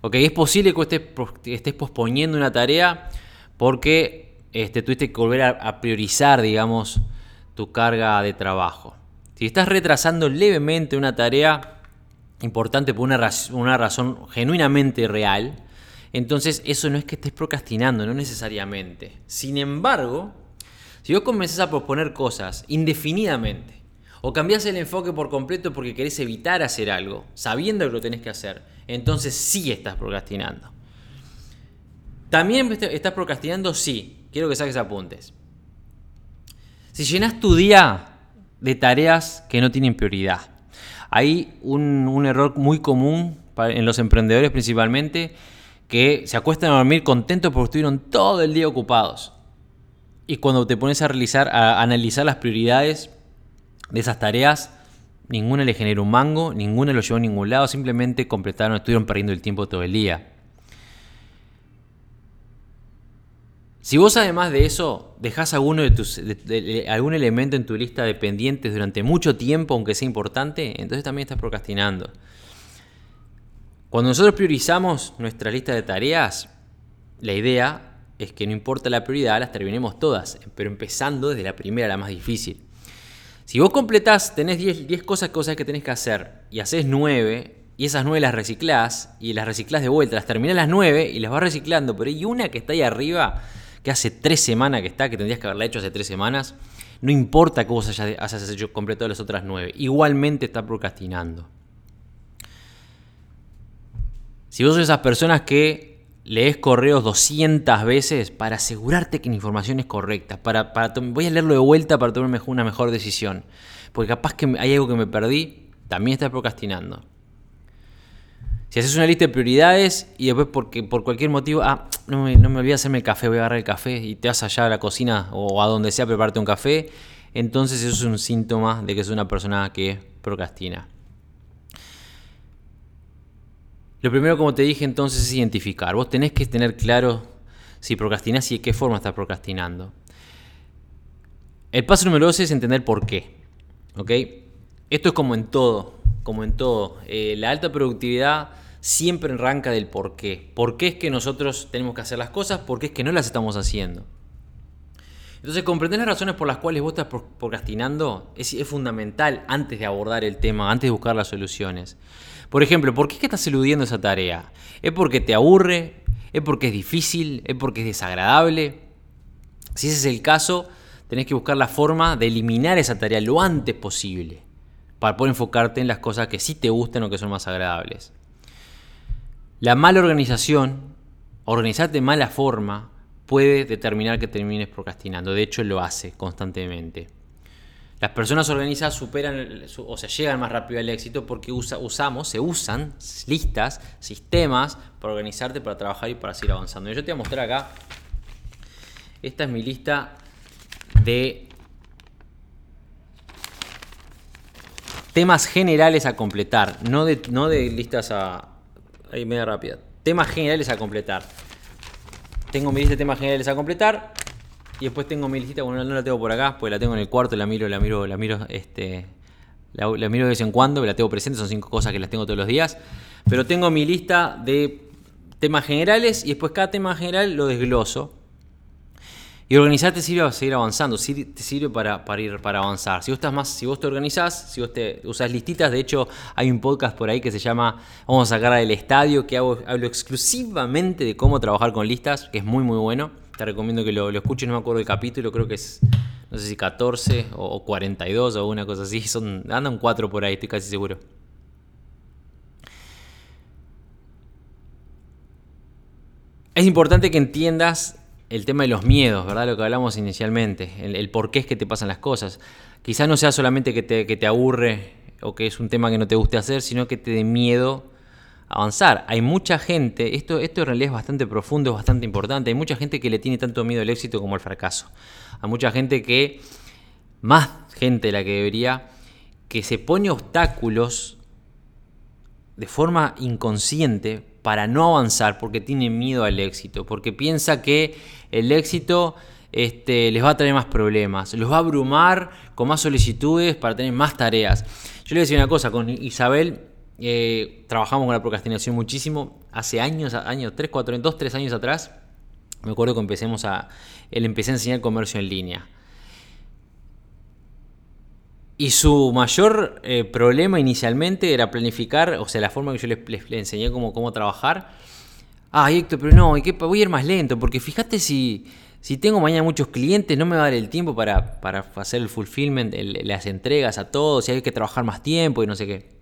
Ok, es posible que estés, estés posponiendo una tarea porque este, tuviste que volver a, priorizar, digamos, tu carga de trabajo. Si estás retrasando levemente una tarea importante por una, una razón genuinamente real, entonces eso no es que estés procrastinando, no necesariamente. Sin embargo, si vos comenzás a proponer cosas indefinidamente, o cambiás el enfoque por completo porque querés evitar hacer algo, sabiendo que lo tenés que hacer, entonces sí estás procrastinando. ¿También estás procrastinando? Sí. Quiero que saques apuntes. Si llenas tu día de tareas que no tienen prioridad, hay un, un error muy común en los emprendedores principalmente que se acuestan a dormir contentos porque estuvieron todo el día ocupados. Y cuando te pones a realizar, a analizar las prioridades de esas tareas, Ninguna le generó un mango, ninguna lo llevó a ningún lado, simplemente completaron, estuvieron perdiendo el tiempo todo el día. Si vos además de eso dejás algún elemento en tu lista de pendientes durante mucho tiempo, aunque sea importante, entonces también estás procrastinando. Cuando nosotros priorizamos nuestra lista de tareas, la idea es que no importa la prioridad, las terminemos todas, pero empezando desde la primera, la más difícil. Si vos completás, tenés 10, cosas, cosas que tenés que hacer y haces 9, y esas 9 las reciclás, y las reciclás de vuelta, las terminás las 9 y las vas reciclando, pero hay una que está ahí arriba, que hace 3 semanas que está, que tendrías que haberla hecho hace 3 semanas, no importa que vos hayas, hecho completo las otras 9, igualmente está procrastinando. Si vos sos esas personas que lees correos 200 veces para asegurarte que la información es correcta, para, voy a leerlo de vuelta para tomar una mejor decisión, porque capaz que hay algo que me perdí, también estás procrastinando. Si haces una lista de prioridades y después porque, por cualquier motivo, ah, no me, no me olvidé hacerme el café, voy a agarrar el café y te vas allá a la cocina o a donde sea a prepararte un café, entonces eso es un síntoma de que es una persona que procrastina. Lo primero, como te dije entonces, es identificar. Vos tenés que tener claro si procrastinás y de qué forma estás procrastinando. El paso número dos es entender por qué. ¿Ok? Esto es como en todo, como en todo. Eh, la alta productividad siempre arranca del por qué. ¿Por qué es que nosotros tenemos que hacer las cosas? ¿Por qué es que no las estamos haciendo? Entonces, comprender las razones por las cuales vos estás procrastinando es, es fundamental antes de abordar el tema, antes de buscar las soluciones. Por ejemplo, ¿por qué estás eludiendo esa tarea? ¿Es porque te aburre? ¿Es porque es difícil? ¿Es porque es desagradable? Si ese es el caso, tenés que buscar la forma de eliminar esa tarea lo antes posible para poder enfocarte en las cosas que sí te gustan o que son más agradables. La mala organización, organizarte de mala forma, puede determinar que termines procrastinando. De hecho, lo hace constantemente. Las personas organizadas superan o sea, llegan más rápido al éxito porque usamos, se usan listas, sistemas para organizarte, para trabajar y para seguir avanzando. Yo te voy a mostrar acá. Esta es mi lista de temas generales a completar, no de, listas a. Ahí media rápida. Temas generales a completar. Tengo mi lista de temas generales a completar. Y después tengo mi listita, bueno, no la tengo por acá, pues la tengo en el cuarto, la miro, la miro, la miro, este, la, miro de vez en cuando, la tengo presente, son cinco cosas que las tengo todos los días. Pero tengo mi lista de temas generales y después cada tema general lo desgloso. Y organizar te sirve para seguir avanzando, te sirve para, para, ir para avanzar. Si vos estás más, si vos te organizás, si vos te usas listitas, de hecho hay un podcast por ahí que se llama Vamos a sacar del estadio, que hablo exclusivamente de cómo trabajar con listas, que es muy muy bueno. Te recomiendo que lo, escuches, no me acuerdo el capítulo, creo que es, no sé si 14 o, 42 o una cosa así. Son, andan 4 por ahí, estoy casi seguro. Es importante que entiendas el tema de los miedos, ¿verdad? Lo que hablamos inicialmente, el, por qué es que te pasan las cosas. Quizás no sea solamente que te, que te aburre o que es un tema que no te guste hacer, sino que te dé miedo avanzar. Hay mucha gente, esto, esto en realidad es bastante profundo, es bastante importante, hay mucha gente que le tiene tanto miedo al éxito como al fracaso. Hay mucha gente que, más gente de la que debería, que se pone obstáculos de forma inconsciente para no avanzar porque tiene miedo al éxito, porque piensa que el éxito este, les va a traer más problemas, los va a abrumar con más solicitudes para tener más tareas. Yo le voy a decir una cosa, con Isabel eh, trabajamos con la procrastinación muchísimo. Hace años, años, 3, 4, 2, 3 años atrás, me acuerdo que empecemos a. Él empecé a enseñar comercio en línea. Y su mayor eh, problema inicialmente era planificar, o sea, la forma que yo le, enseñé cómo, cómo trabajar. Ah, Héctor, pero no, voy a ir más lento, porque fíjate si, si tengo mañana muchos clientes, no me va a dar el tiempo para, para hacer el fulfillment, las entregas a todos, si hay que trabajar más tiempo y no sé qué.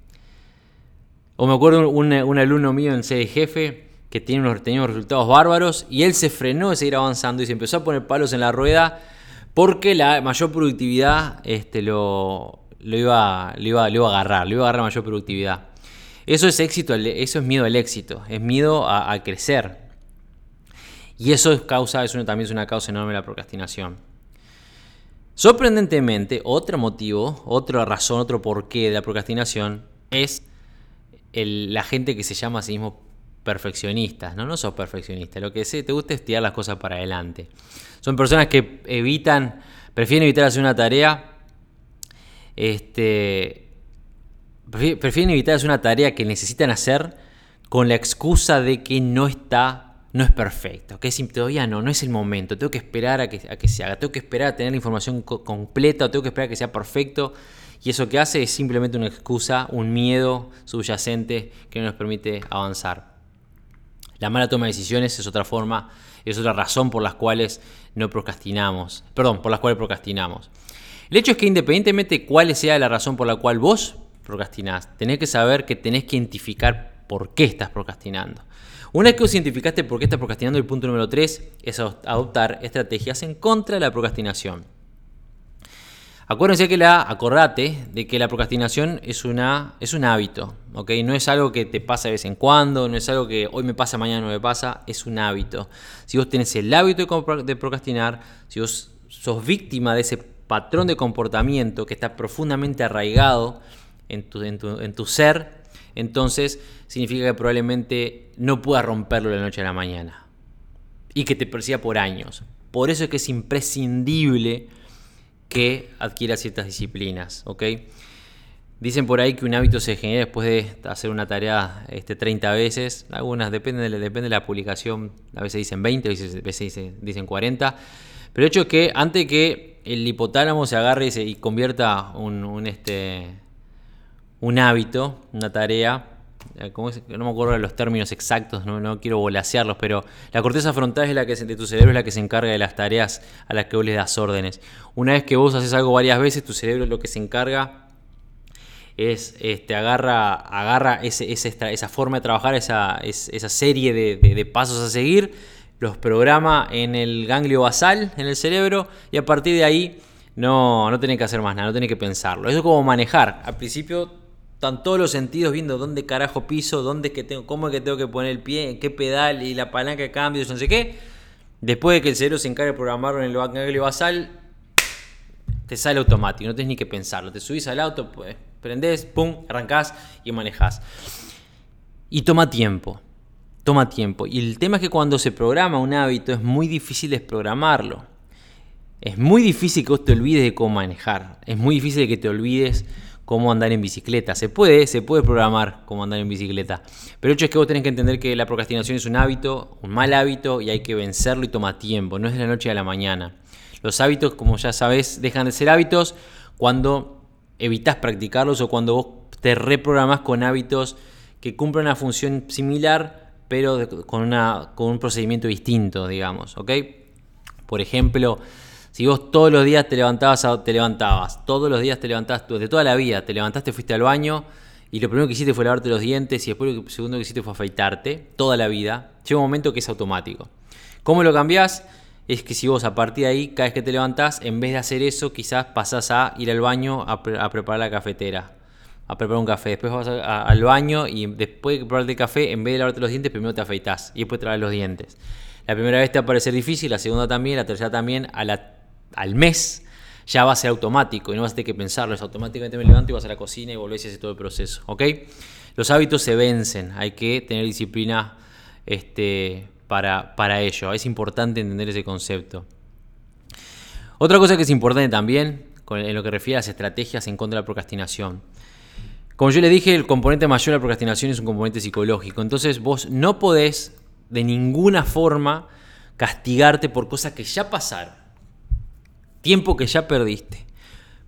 O me acuerdo un, un alumno mío en sede jefe que tenía unos resultados bárbaros y él se frenó de seguir avanzando y se empezó a poner palos en la rueda porque la mayor productividad este, lo, lo, iba, lo, iba, iba a agarrar, lo iba a agarrar mayor productividad. Eso es éxito, eso es miedo al éxito, es miedo a, crecer. Y eso es causa, eso también es una causa enorme de la procrastinación. Sorprendentemente, otro motivo, otra razón, otro porqué de la procrastinación es la gente que se llama a sí mismo perfeccionistas, ¿no? No sos perfeccionista. Lo que sé, te gusta es tirar las cosas para adelante. Son personas que evitan, prefieren evitar hacer una tarea. Este, prefieren evitar hacer una tarea que necesitan hacer con la excusa de que no está no es perfecto, que si todavía no, no es el momento, tengo que esperar a que, que se haga, tengo que esperar a tener la información completa, o tengo que esperar a que sea perfecto, y eso que hace es simplemente una excusa, un miedo subyacente que no nos permite avanzar. La mala toma de decisiones es otra forma, es otra razón por las cuales no procrastinamos, perdón, por las cuales procrastinamos. El hecho es que independientemente de cuál sea la razón por la cual vos procrastinás, tenés que saber que tenés que identificar por qué estás procrastinando. Una vez que vos identificaste por qué estás procrastinando, el punto número 3 es adoptar estrategias en contra de la procrastinación. Acuérdense que la, acordate de que la procrastinación es, una, es un hábito, ¿ok? No es algo que te pasa de vez en cuando, no es algo que hoy me pasa, mañana no me pasa, es un hábito. Si vos tenés el hábito de procrastinar, si vos sos víctima de ese patrón de comportamiento que está profundamente arraigado en tu, en tu, en tu ser, entonces significa que probablemente no puedas romperlo de la noche a la mañana y que te persiga por años. Por eso es que es imprescindible que adquieras ciertas disciplinas, ¿ok? Dicen por ahí que un hábito se genera después de hacer una tarea este, 30 veces. Algunas depende de, depende de la publicación. A veces dicen 20, a veces, dicen, dicen 40. Pero el hecho es que antes que el hipotálamo se agarre y, se, y convierta un, un, este, un hábito, una tarea, eh, no me acuerdo de los términos exactos, no, quiero volasearlos, pero la corteza frontal es la que de tu cerebro es la que se encarga de las tareas a las que vos le das órdenes. Una vez que vos haces algo varias veces, tu cerebro lo que se encarga es este, agarra, agarra ese, esa forma de trabajar, esa, esa serie de, pasos a seguir, los programa en el ganglio basal, en el cerebro, y a partir de ahí no, no tenés que hacer más nada, no tenés que pensarlo. Eso es como manejar. Al principio están todos los sentidos viendo dónde carajo piso, dónde es que tengo, cómo es que tengo que poner el pie, en qué pedal y la palanca de cambio, no sé qué. Después de que el cerebro se encargue de programarlo en el ganglio basal, te sale automático, no tienes ni que pensarlo. Te subís al auto, pues, prendés, pum, arrancás y manejás. Y toma tiempo, toma tiempo. Y el tema es que cuando se programa un hábito es muy difícil desprogramarlo. Es muy difícil que vos te olvides de cómo manejar. Es muy difícil que te olvides cómo andar en bicicleta. Se puede, se puede programar cómo andar en bicicleta. Pero el hecho es que vos tenés que entender que la procrastinación es un hábito, un mal hábito, y hay que vencerlo y toma tiempo. No es de la noche a la mañana. Los hábitos, como ya sabes, dejan de ser hábitos cuando evitas practicarlos o cuando vos te reprogramas con hábitos que cumplen una función similar, pero con, una, con un procedimiento distinto, digamos. ¿ok? Por ejemplo, si vos todos los días te levantabas, te levantabas, todos los días te levantabas, de toda la vida, te levantaste, fuiste al baño y lo primero que hiciste fue lavarte los dientes y después lo segundo que hiciste fue afeitarte, toda la vida, llega un momento que es automático. ¿Cómo lo cambiás? Es que si vos a partir de ahí, cada vez que te levantás, en vez de hacer eso, quizás pasás a ir al baño a, preparar la cafetera, a preparar un café. Después vas al baño y después de prepararte el café, en vez de lavarte los dientes, primero te afeitás y después te lavas los dientes. La primera vez te va a parecer difícil, la segunda también, la tercera también, a la al mes ya va a ser automático y no vas a tener que pensarlo, es automáticamente me levanto y vas a la cocina y volvés a hacer todo el proceso, ¿ok? Los hábitos se vencen, hay que tener disciplina este, para, para ello, es importante entender ese concepto. Otra cosa que es importante también, en lo que refiere a las estrategias en contra de la procrastinación. Como yo le dije, el componente mayor de la procrastinación es un componente psicológico. Entonces vos no podés de ninguna forma castigarte por cosas que ya pasaron tiempo que ya perdiste.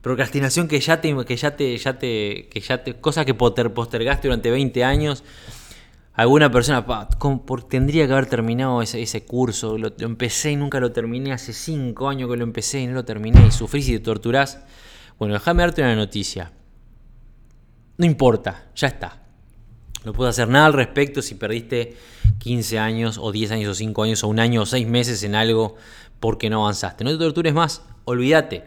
Procrastinación que ya te, que ya te, ya te, que ya te, cosa que postergaste durante 20 años. Alguna persona tendría que haber terminado ese, curso, lo, empecé y nunca lo terminé, hace 5 años que lo empecé y no lo terminé y sufrís y te torturás. Bueno, déjame darte una noticia. No importa, ya está. No puedo hacer nada al respecto si perdiste 15 años o 10 años o 5 años o un año o 6 meses en algo porque no avanzaste. No te tortures más, olvídate,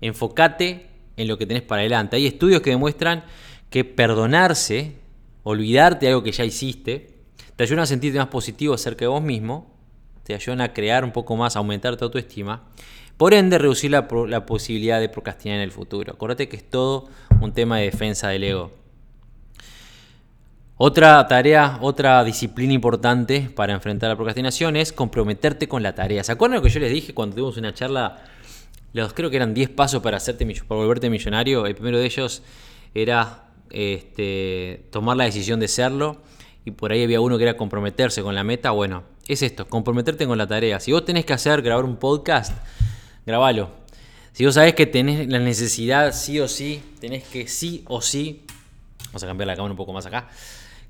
enfócate en lo que tenés para adelante. Hay estudios que demuestran que perdonarse, olvidarte de algo que ya hiciste, te ayuda a sentirte más positivo acerca de vos mismo, te ayuda a crear un poco más, a aumentar tu autoestima, por ende reducir la, la posibilidad de procrastinar en el futuro. Acuérdate que es todo un tema de defensa del ego. Otra tarea, otra disciplina importante para enfrentar la procrastinación es comprometerte con la tarea. ¿Se acuerdan lo que yo les dije cuando tuvimos una charla? Los creo que eran 10 pasos para, hacerte, para volverte millonario. El primero de ellos era este, tomar la decisión de serlo. Y por ahí había uno que era comprometerse con la meta. Bueno, es esto, comprometerte con la tarea. Si vos tenés que hacer, grabar un podcast, grabalo. Si vos sabés que tenés la necesidad sí o sí, tenés que sí o sí, vamos a cambiar la cámara un poco más acá,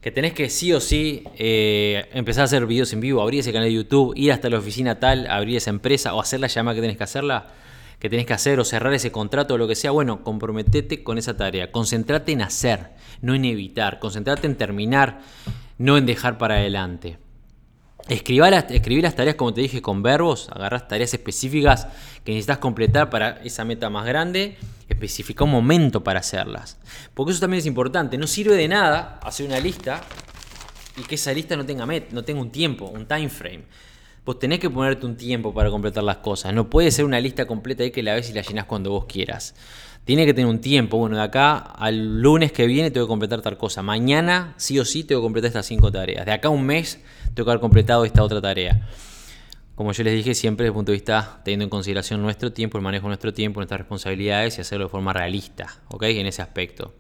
que tenés que sí o sí eh, empezar a hacer videos en vivo, abrir ese canal de YouTube, ir hasta la oficina tal, abrir esa empresa o hacer la llamada que tenés que hacerla, que tenés que hacer o cerrar ese contrato o lo que sea, bueno, comprometete con esa tarea, concentrate en hacer, no en evitar, concentrate en terminar, no en dejar para adelante. Escribir las, escribir las tareas, como te dije, con verbos, agarras tareas específicas que necesitas completar para esa meta más grande, especifica un momento para hacerlas. Porque eso también es importante, no sirve de nada hacer una lista y que esa lista no tenga, no tenga un tiempo, un time frame. Vos tenés que ponerte un tiempo para completar las cosas. No puede ser una lista completa ahí que la ves y la llenas cuando vos quieras. Tiene que tener un tiempo. Bueno, de acá al lunes que viene tengo que completar tal cosa. Mañana sí o sí tengo que completar estas cinco tareas. De acá a un mes tengo que haber completado esta otra tarea. Como yo les dije, siempre desde el punto de vista teniendo en consideración nuestro tiempo, el manejo de nuestro tiempo, nuestras responsabilidades y hacerlo de forma realista, ¿ok? En ese aspecto.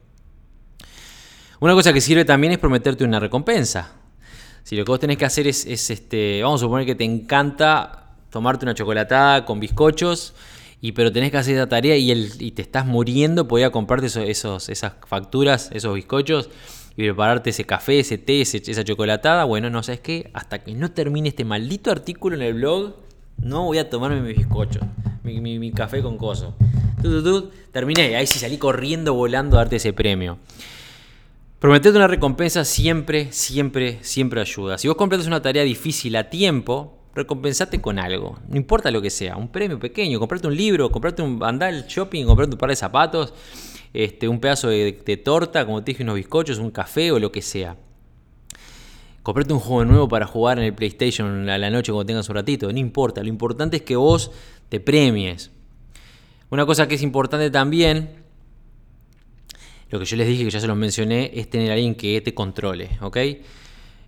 Una cosa que sirve también es prometerte una recompensa. Si lo que vos tenés que hacer es, este, vamos a suponer que te encanta tomarte una chocolatada con bizcochos, y pero tenés que hacer esa tarea y, el, y te estás muriendo, podía comprarte esos, esas facturas, esos bizcochos y prepararte ese café, ese té, esa chocolatada. Bueno, no sabes qué, hasta que no termine este maldito artículo en el blog, no voy a tomarme mi bizcocho, mi, café con coso. terminé, ahí sí salí corriendo, volando a darte ese premio. Prometerte una recompensa siempre, siempre, siempre ayuda. Si vos completas una tarea difícil a tiempo, recompensate con algo. No importa lo que sea, un premio pequeño, comprarte un libro, comprarte un andar shopping, comprarte un par de zapatos este, un pedazo de, torta, como te dije, unos bizcochos, un café o lo que sea. Comprate un juego nuevo para jugar en el PlayStation a la noche cuando tengas un ratito, no importa, lo importante es que vos te premies. Una cosa que es importante también, lo que yo les dije que ya se los mencioné, es tener a alguien que te controle, ¿ok?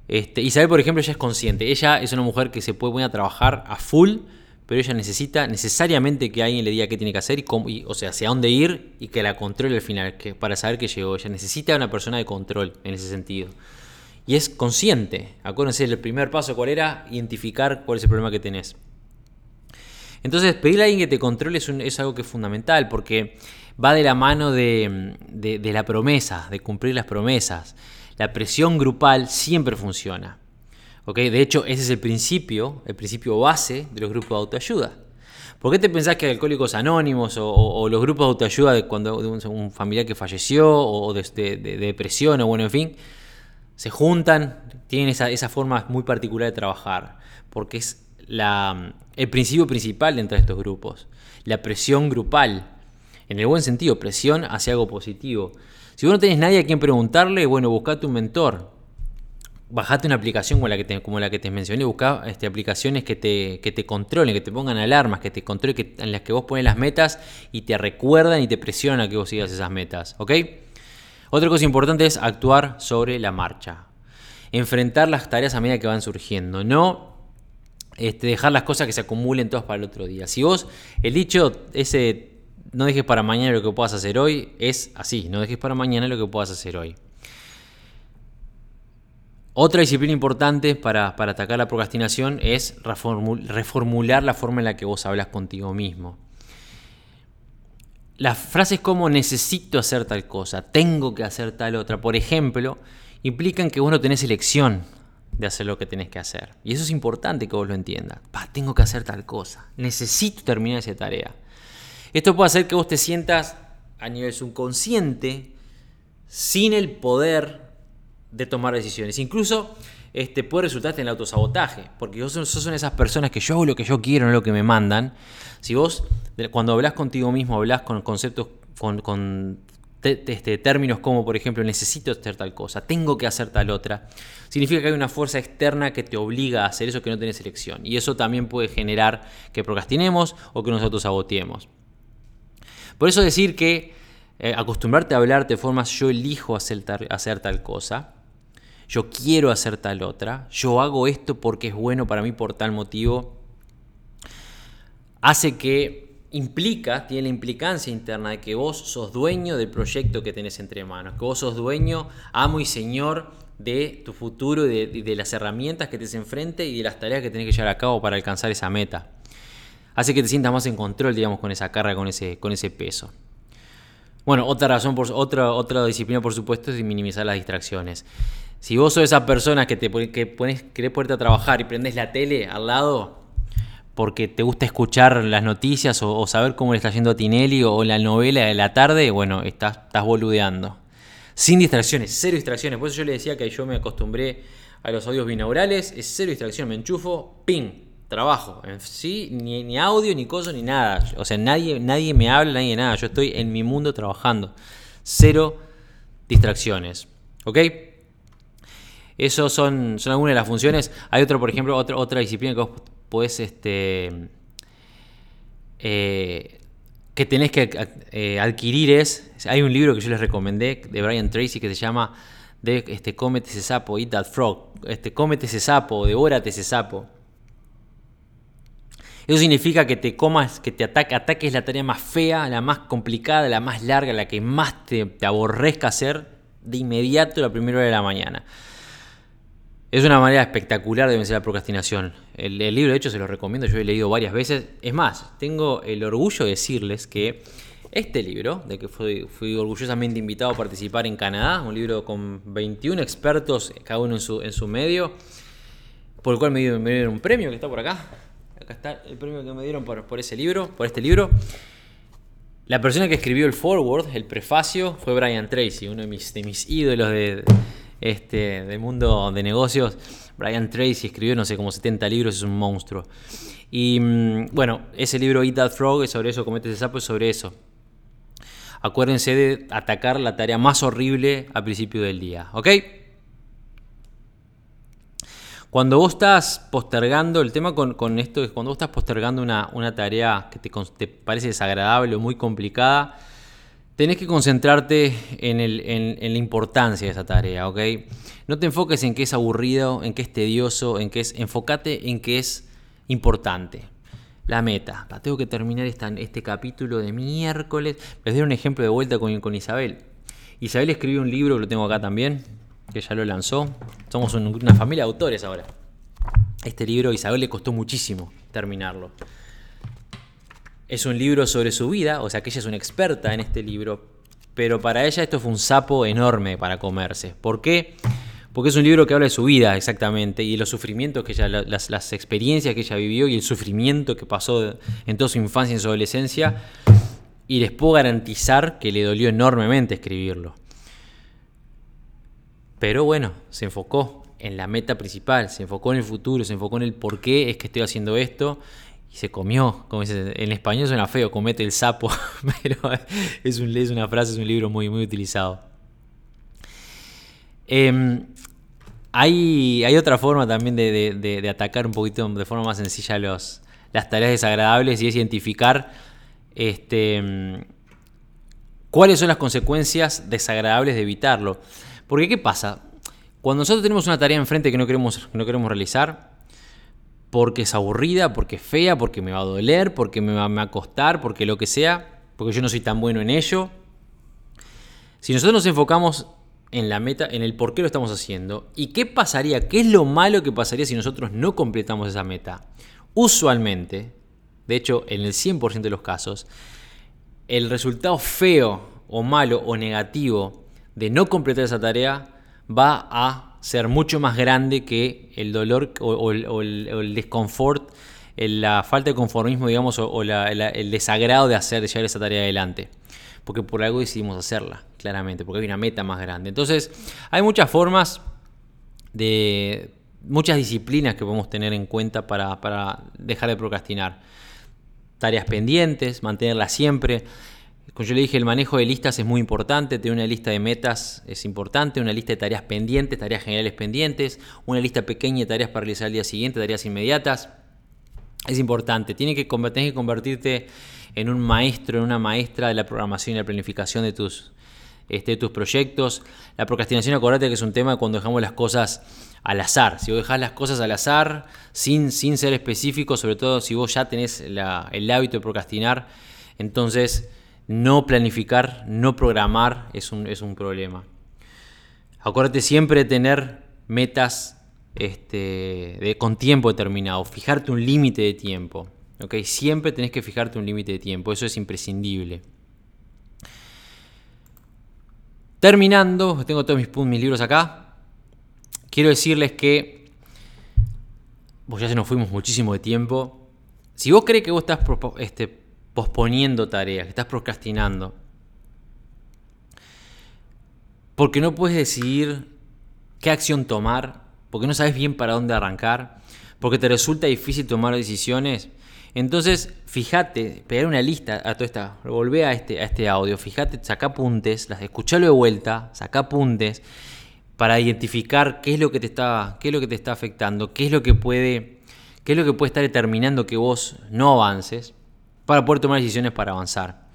Este, Isabel, por ejemplo, ella es consciente, ella es una mujer que se puede poner a trabajar a full pero ella necesita necesariamente que alguien le diga qué tiene que hacer y, cómo, o sea, hacia dónde ir y que la controle al final, para saber que llegó. Ella necesita una persona de control en ese sentido. Y es consciente. Acuérdense, el primer paso, ¿cuál era? Identificar cuál es el problema que tenés. Entonces, pedirle a alguien que te controle es, algo que es fundamental, porque va de la mano de, de la promesa, de cumplir las promesas. La presión grupal siempre funciona. De hecho, ese es el principio, el principio base de los grupos de autoayuda. ¿Por qué te pensás que Alcohólicos Anónimos o, los grupos de autoayuda de cuando un, familiar que falleció o de, depresión o bueno, en fin, se juntan, tienen esa, forma muy particular de trabajar? Porque es el principio principal dentro de estos grupos, la presión grupal, en el buen sentido, presión hacia algo positivo. Si vos no tenés nadie a quien preguntarle, bueno, buscate un mentor, bajate una aplicación como la que te, que te mencioné, busca este, aplicaciones que te, que te controlen, que te pongan alarmas, que te controlen, en las que vos pones las metas y te recuerdan y te presionan a que vos sigas esas metas. ¿Ok? Otra cosa importante es actuar sobre la marcha. Enfrentar las tareas a medida que van surgiendo. No este, dejar las cosas que se acumulen todas para el otro día. Si vos, el dicho ese no dejes para mañana lo que puedas hacer hoy, es así, no dejes para mañana lo que puedas hacer hoy. Otra disciplina importante para, atacar la procrastinación es reformular la forma en la que vos hablas contigo mismo. Las frases como necesito hacer tal cosa, tengo que hacer tal otra, por ejemplo, implican que vos no tenés elección de hacer lo que tenés que hacer. Y eso es importante que vos lo entiendas. tengo que hacer tal cosa, necesito terminar esa tarea. Esto puede hacer que vos te sientas a nivel subconsciente sin el poder de tomar decisiones. Incluso este, puede resultarte en el autosabotaje, porque vos sos, esas personas que yo hago lo que yo quiero, no lo que me mandan. Si vos, cuando hablas contigo mismo, hablas con conceptos, con, este, términos como, por ejemplo, necesito hacer tal cosa, tengo que hacer tal otra, significa que hay una fuerza externa que te obliga a hacer eso que no tenés elección. Y eso también puede generar que procrastinemos o que nos autosaboteemos. Por eso decir que eh, acostumbrarte a hablarte de formas yo elijo hacer tal cosa, yo quiero hacer tal otra, yo hago esto porque es bueno para mí por tal motivo, hace que implica, tiene la implicancia interna de que vos sos dueño del proyecto que tenés entre manos, que vos sos dueño, amo y señor de tu futuro y de, las herramientas que te enfrente y de las tareas que tenés que llevar a cabo para alcanzar esa meta. Hace que te sientas más en control, digamos, con esa carga, con ese, con ese peso. Bueno, otra razón, por, otra, otra disciplina, por supuesto, es minimizar las distracciones. Si vos sos esa persona que, te, que pones, querés ponerte a trabajar y prendes la tele al lado porque te gusta escuchar las noticias o, saber cómo le está yendo a Tinelli o, la novela de la tarde, bueno, estás, estás boludeando. Sin distracciones, cero distracciones. Por eso yo le decía que yo me acostumbré a los audios binaurales, es cero distracción, me enchufo, ping, trabajo. Sí, ni, ni audio, ni cosas, ni nada. O sea, nadie, nadie me habla, nadie nada. Yo estoy en mi mundo trabajando. Cero distracciones. ¿Ok? Eso son, son algunas de las funciones. Hay otro, por ejemplo, otra, otra disciplina que vos podés, este, eh, que tenés que eh, adquirir es, hay un libro que yo les recomendé de Brian Tracy que se llama de este, Cómete ese sapo, Eat That Frog, este, Cómete ese sapo, devórate ese sapo. Eso significa que te comas, que te ataque, ataques la tarea más fea, la más complicada, la más larga, la que más te, te aborrezca hacer de inmediato la primera hora de la mañana. Es una manera espectacular de vencer la procrastinación. El, libro, de hecho, se lo recomiendo, yo he leído varias veces. Es más, tengo el orgullo de decirles que este libro, de que fui, fui, orgullosamente invitado a participar en Canadá, un libro con 21 expertos, cada uno en su, en su medio, por el cual me dieron un premio que está por acá, acá está el premio que me dieron por, ese libro, por este libro. La persona que escribió el forward, el prefacio, fue Brian Tracy, uno de mis, ídolos de, este, del mundo de negocios. Brian Tracy escribió, no sé, como 70 libros, es un monstruo. Y mm, bueno, ese libro Eat That Frog es sobre eso, Comete ese sapo, es sobre eso. Acuérdense de atacar la tarea más horrible al principio del día, ¿ok? Cuando vos estás postergando, el tema con, esto es cuando vos estás postergando una, tarea que te, parece desagradable o muy complicada, tenés que concentrarte en, la importancia de esa tarea, ¿ok? No te enfoques en que es aburrido, en que es tedioso, en que es. Enfócate en que es importante. La meta. tengo que terminar este capítulo de miércoles. Les doy un ejemplo de vuelta con, con Isabel. Isabel escribió un libro, que lo tengo acá también, que ya lo lanzó. Somos una familia de autores ahora. Este libro a Isabel le costó muchísimo terminarlo. Es un libro sobre su vida, o sea que ella es una experta en este libro, pero para ella esto fue un sapo enorme para comerse. ¿Por qué? Porque es un libro que habla de su vida exactamente y de los sufrimientos que ella, las, las experiencias que ella vivió y el sufrimiento que pasó en toda su infancia y en su adolescencia. Y les puedo garantizar que le dolió enormemente escribirlo. Pero bueno, se enfocó en la meta principal, se enfocó en el futuro, se enfocó en el por qué es que estoy haciendo esto y se comió. Como dice, en español suena feo, comete el sapo, pero es, un, es una frase, es un libro muy, muy utilizado. Em, hay, otra forma también de, atacar un poquito de forma más sencilla los, las tareas desagradables y es identificar este, cuáles son las consecuencias desagradables de evitarlo. Porque ¿qué pasa? Cuando nosotros tenemos una tarea enfrente que no queremos, no queremos realizar, porque es aburrida, porque es fea, porque me va a doler, porque me va, a costar, porque lo que sea, porque yo no soy tan bueno en ello. Si nosotros nos enfocamos en la meta, en el por qué lo estamos haciendo, y qué pasaría, qué es lo malo que pasaría si nosotros no completamos esa meta. Usualmente, de hecho en el 100% de los casos, el resultado feo o malo o negativo de no completar esa tarea va a ser mucho más grande que el dolor o, el, desconfort, la falta de conformismo, digamos, o, el desagrado de hacer, de llevar esa tarea adelante. Porque por algo decidimos hacerla, claramente, porque hay una meta más grande. Entonces, hay muchas formas de. muchas disciplinas que podemos tener en cuenta para, para dejar de procrastinar. Tareas pendientes, mantenerlas siempre. Como yo le dije, el manejo de listas es muy importante, tener una lista de metas es importante, una lista de tareas pendientes, tareas generales pendientes, una lista pequeña de tareas para realizar al día siguiente, tareas inmediatas. Es importante, tienes que, que convertirte en un maestro, en una maestra de la programación y la planificación de tus, este, tus proyectos. La procrastinación, acordate que es un tema cuando dejamos las cosas al azar. Si vos dejás las cosas al azar, sin, sin ser específico, sobre todo si vos ya tenés el hábito de procrastinar, entonces no planificar, no programar es un, es un problema. Acuérdate siempre de tener metas este, de, con tiempo determinado, fijarte un límite de tiempo. ¿okay? Siempre tenés que fijarte un límite de tiempo, eso es imprescindible. Terminando, tengo todos mis, mis libros acá. Quiero decirles que, vos ya se nos fuimos muchísimo de tiempo. Si vos crees que vos estás este, posponiendo tareas, que estás procrastinando, porque no puedes decidir qué acción tomar, porque no sabes bien para dónde arrancar, porque te resulta difícil tomar decisiones, entonces, fíjate, pegar una lista a toda esta, volvé a este, a este audio, fíjate, saca apuntes, escuchalo de vuelta, saca apuntes para identificar qué es lo que te está, qué es lo que te está afectando, qué es lo que puede, qué es lo que puede estar determinando que vos no avances, para poder tomar decisiones para avanzar.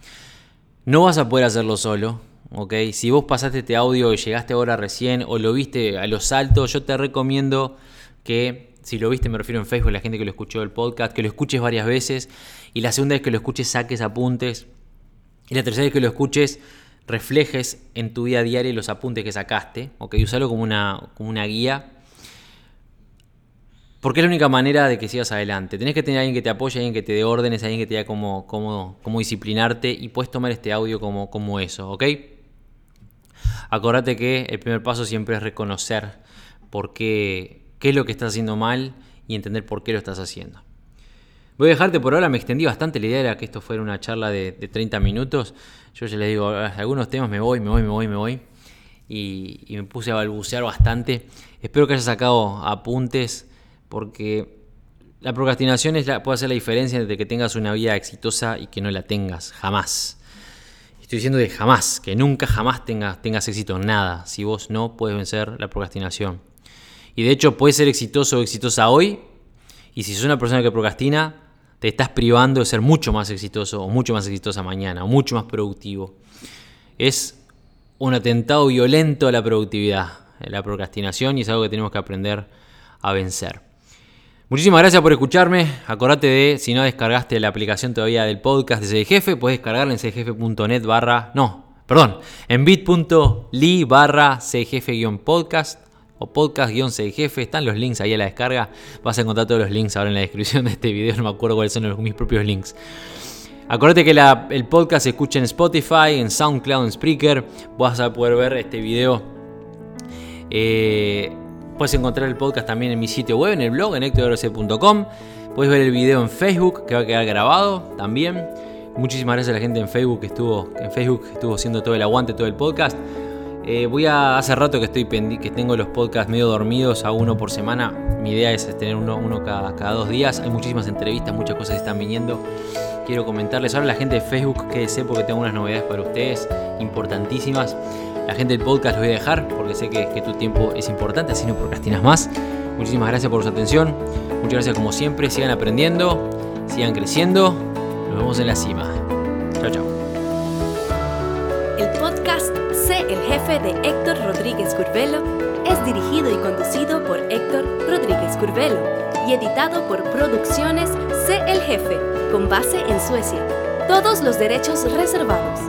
No vas a poder hacerlo solo, ¿ok? Si vos pasaste este audio y llegaste ahora recién o lo viste a los saltos, yo te recomiendo que si lo viste, me refiero en Facebook, la gente que lo escuchó el podcast, que lo escuches varias veces. Y la segunda vez que lo escuches, saques apuntes. Y la tercera vez que lo escuches, reflejes en tu vida diaria los apuntes que sacaste. Ok, usalo como una, como una guía. Porque es la única manera de que sigas adelante. Tenés que tener a alguien que te apoye, alguien que te dé órdenes, alguien que te diga cómo, cómo, cómo disciplinarte y puedes tomar este audio como, como eso, ¿ok? Acordate que el primer paso siempre es reconocer por qué qué es lo que estás haciendo mal y entender por qué lo estás haciendo. Voy a dejarte por ahora, me extendí bastante, la idea era que esto fuera una charla de, 30 minutos. Yo ya les digo, algunos temas me voy, me voy, me voy, me voy. Y, me puse a balbucear bastante. Espero que hayas sacado apuntes porque la procrastinación es puede hacer la diferencia entre que tengas una vida exitosa y que no la tengas, jamás. Estoy diciendo de jamás, que nunca jamás tengas, tengas éxito en nada, si vos no puedes vencer la procrastinación. Y de hecho puedes ser exitoso o exitosa hoy. Y si sos una persona que procrastina, te estás privando de ser mucho más exitoso o mucho más exitosa mañana o mucho más productivo. Es un atentado violento a la productividad, la procrastinación y es algo que tenemos que aprender a vencer. Muchísimas gracias por escucharme. Acordate de, si no descargaste la aplicación todavía del podcast de Ser Jefe, puedes descargarla en cjefe.net barra, no, perdón, en bit.ly barra cjefe-podcast o podcast-jefe, están los links ahí a la descarga. Vas a encontrar todos los links ahora en la descripción de este video, no me acuerdo cuáles son mis propios links. Acuérdate que el podcast se escucha en Spotify, en SoundCloud, en Spreaker. Vas a poder ver este video. Eh, puedes encontrar el podcast también en mi sitio web, en el blog, en hectorc.com. Puedes ver el video en Facebook, que va a quedar grabado también. Muchísimas gracias a la gente en Facebook que estuvo, en Facebook estuvo haciendo todo el aguante, todo el podcast. Eh, voy a. Hace rato que estoy que tengo los podcasts medio dormidos, a uno por semana. Mi idea es tener uno, uno cada, dos días. Hay muchísimas entrevistas, muchas cosas que están viniendo. Quiero comentarles ahora a la gente de Facebook, quédese porque tengo unas novedades para ustedes importantísimas. La gente del podcast los voy a dejar porque sé que, tu tiempo es importante, así no procrastinas más. Muchísimas gracias por su atención. Muchas gracias como siempre. Sigan aprendiendo, sigan creciendo. Nos vemos en la cima. Chao, chao. El podcast el jefe de Héctor Rodríguez Curvelo es dirigido y conducido por Héctor Rodríguez Curvelo y editado por Producciones Sé el Jefe, con base en Suecia. Todos los derechos reservados.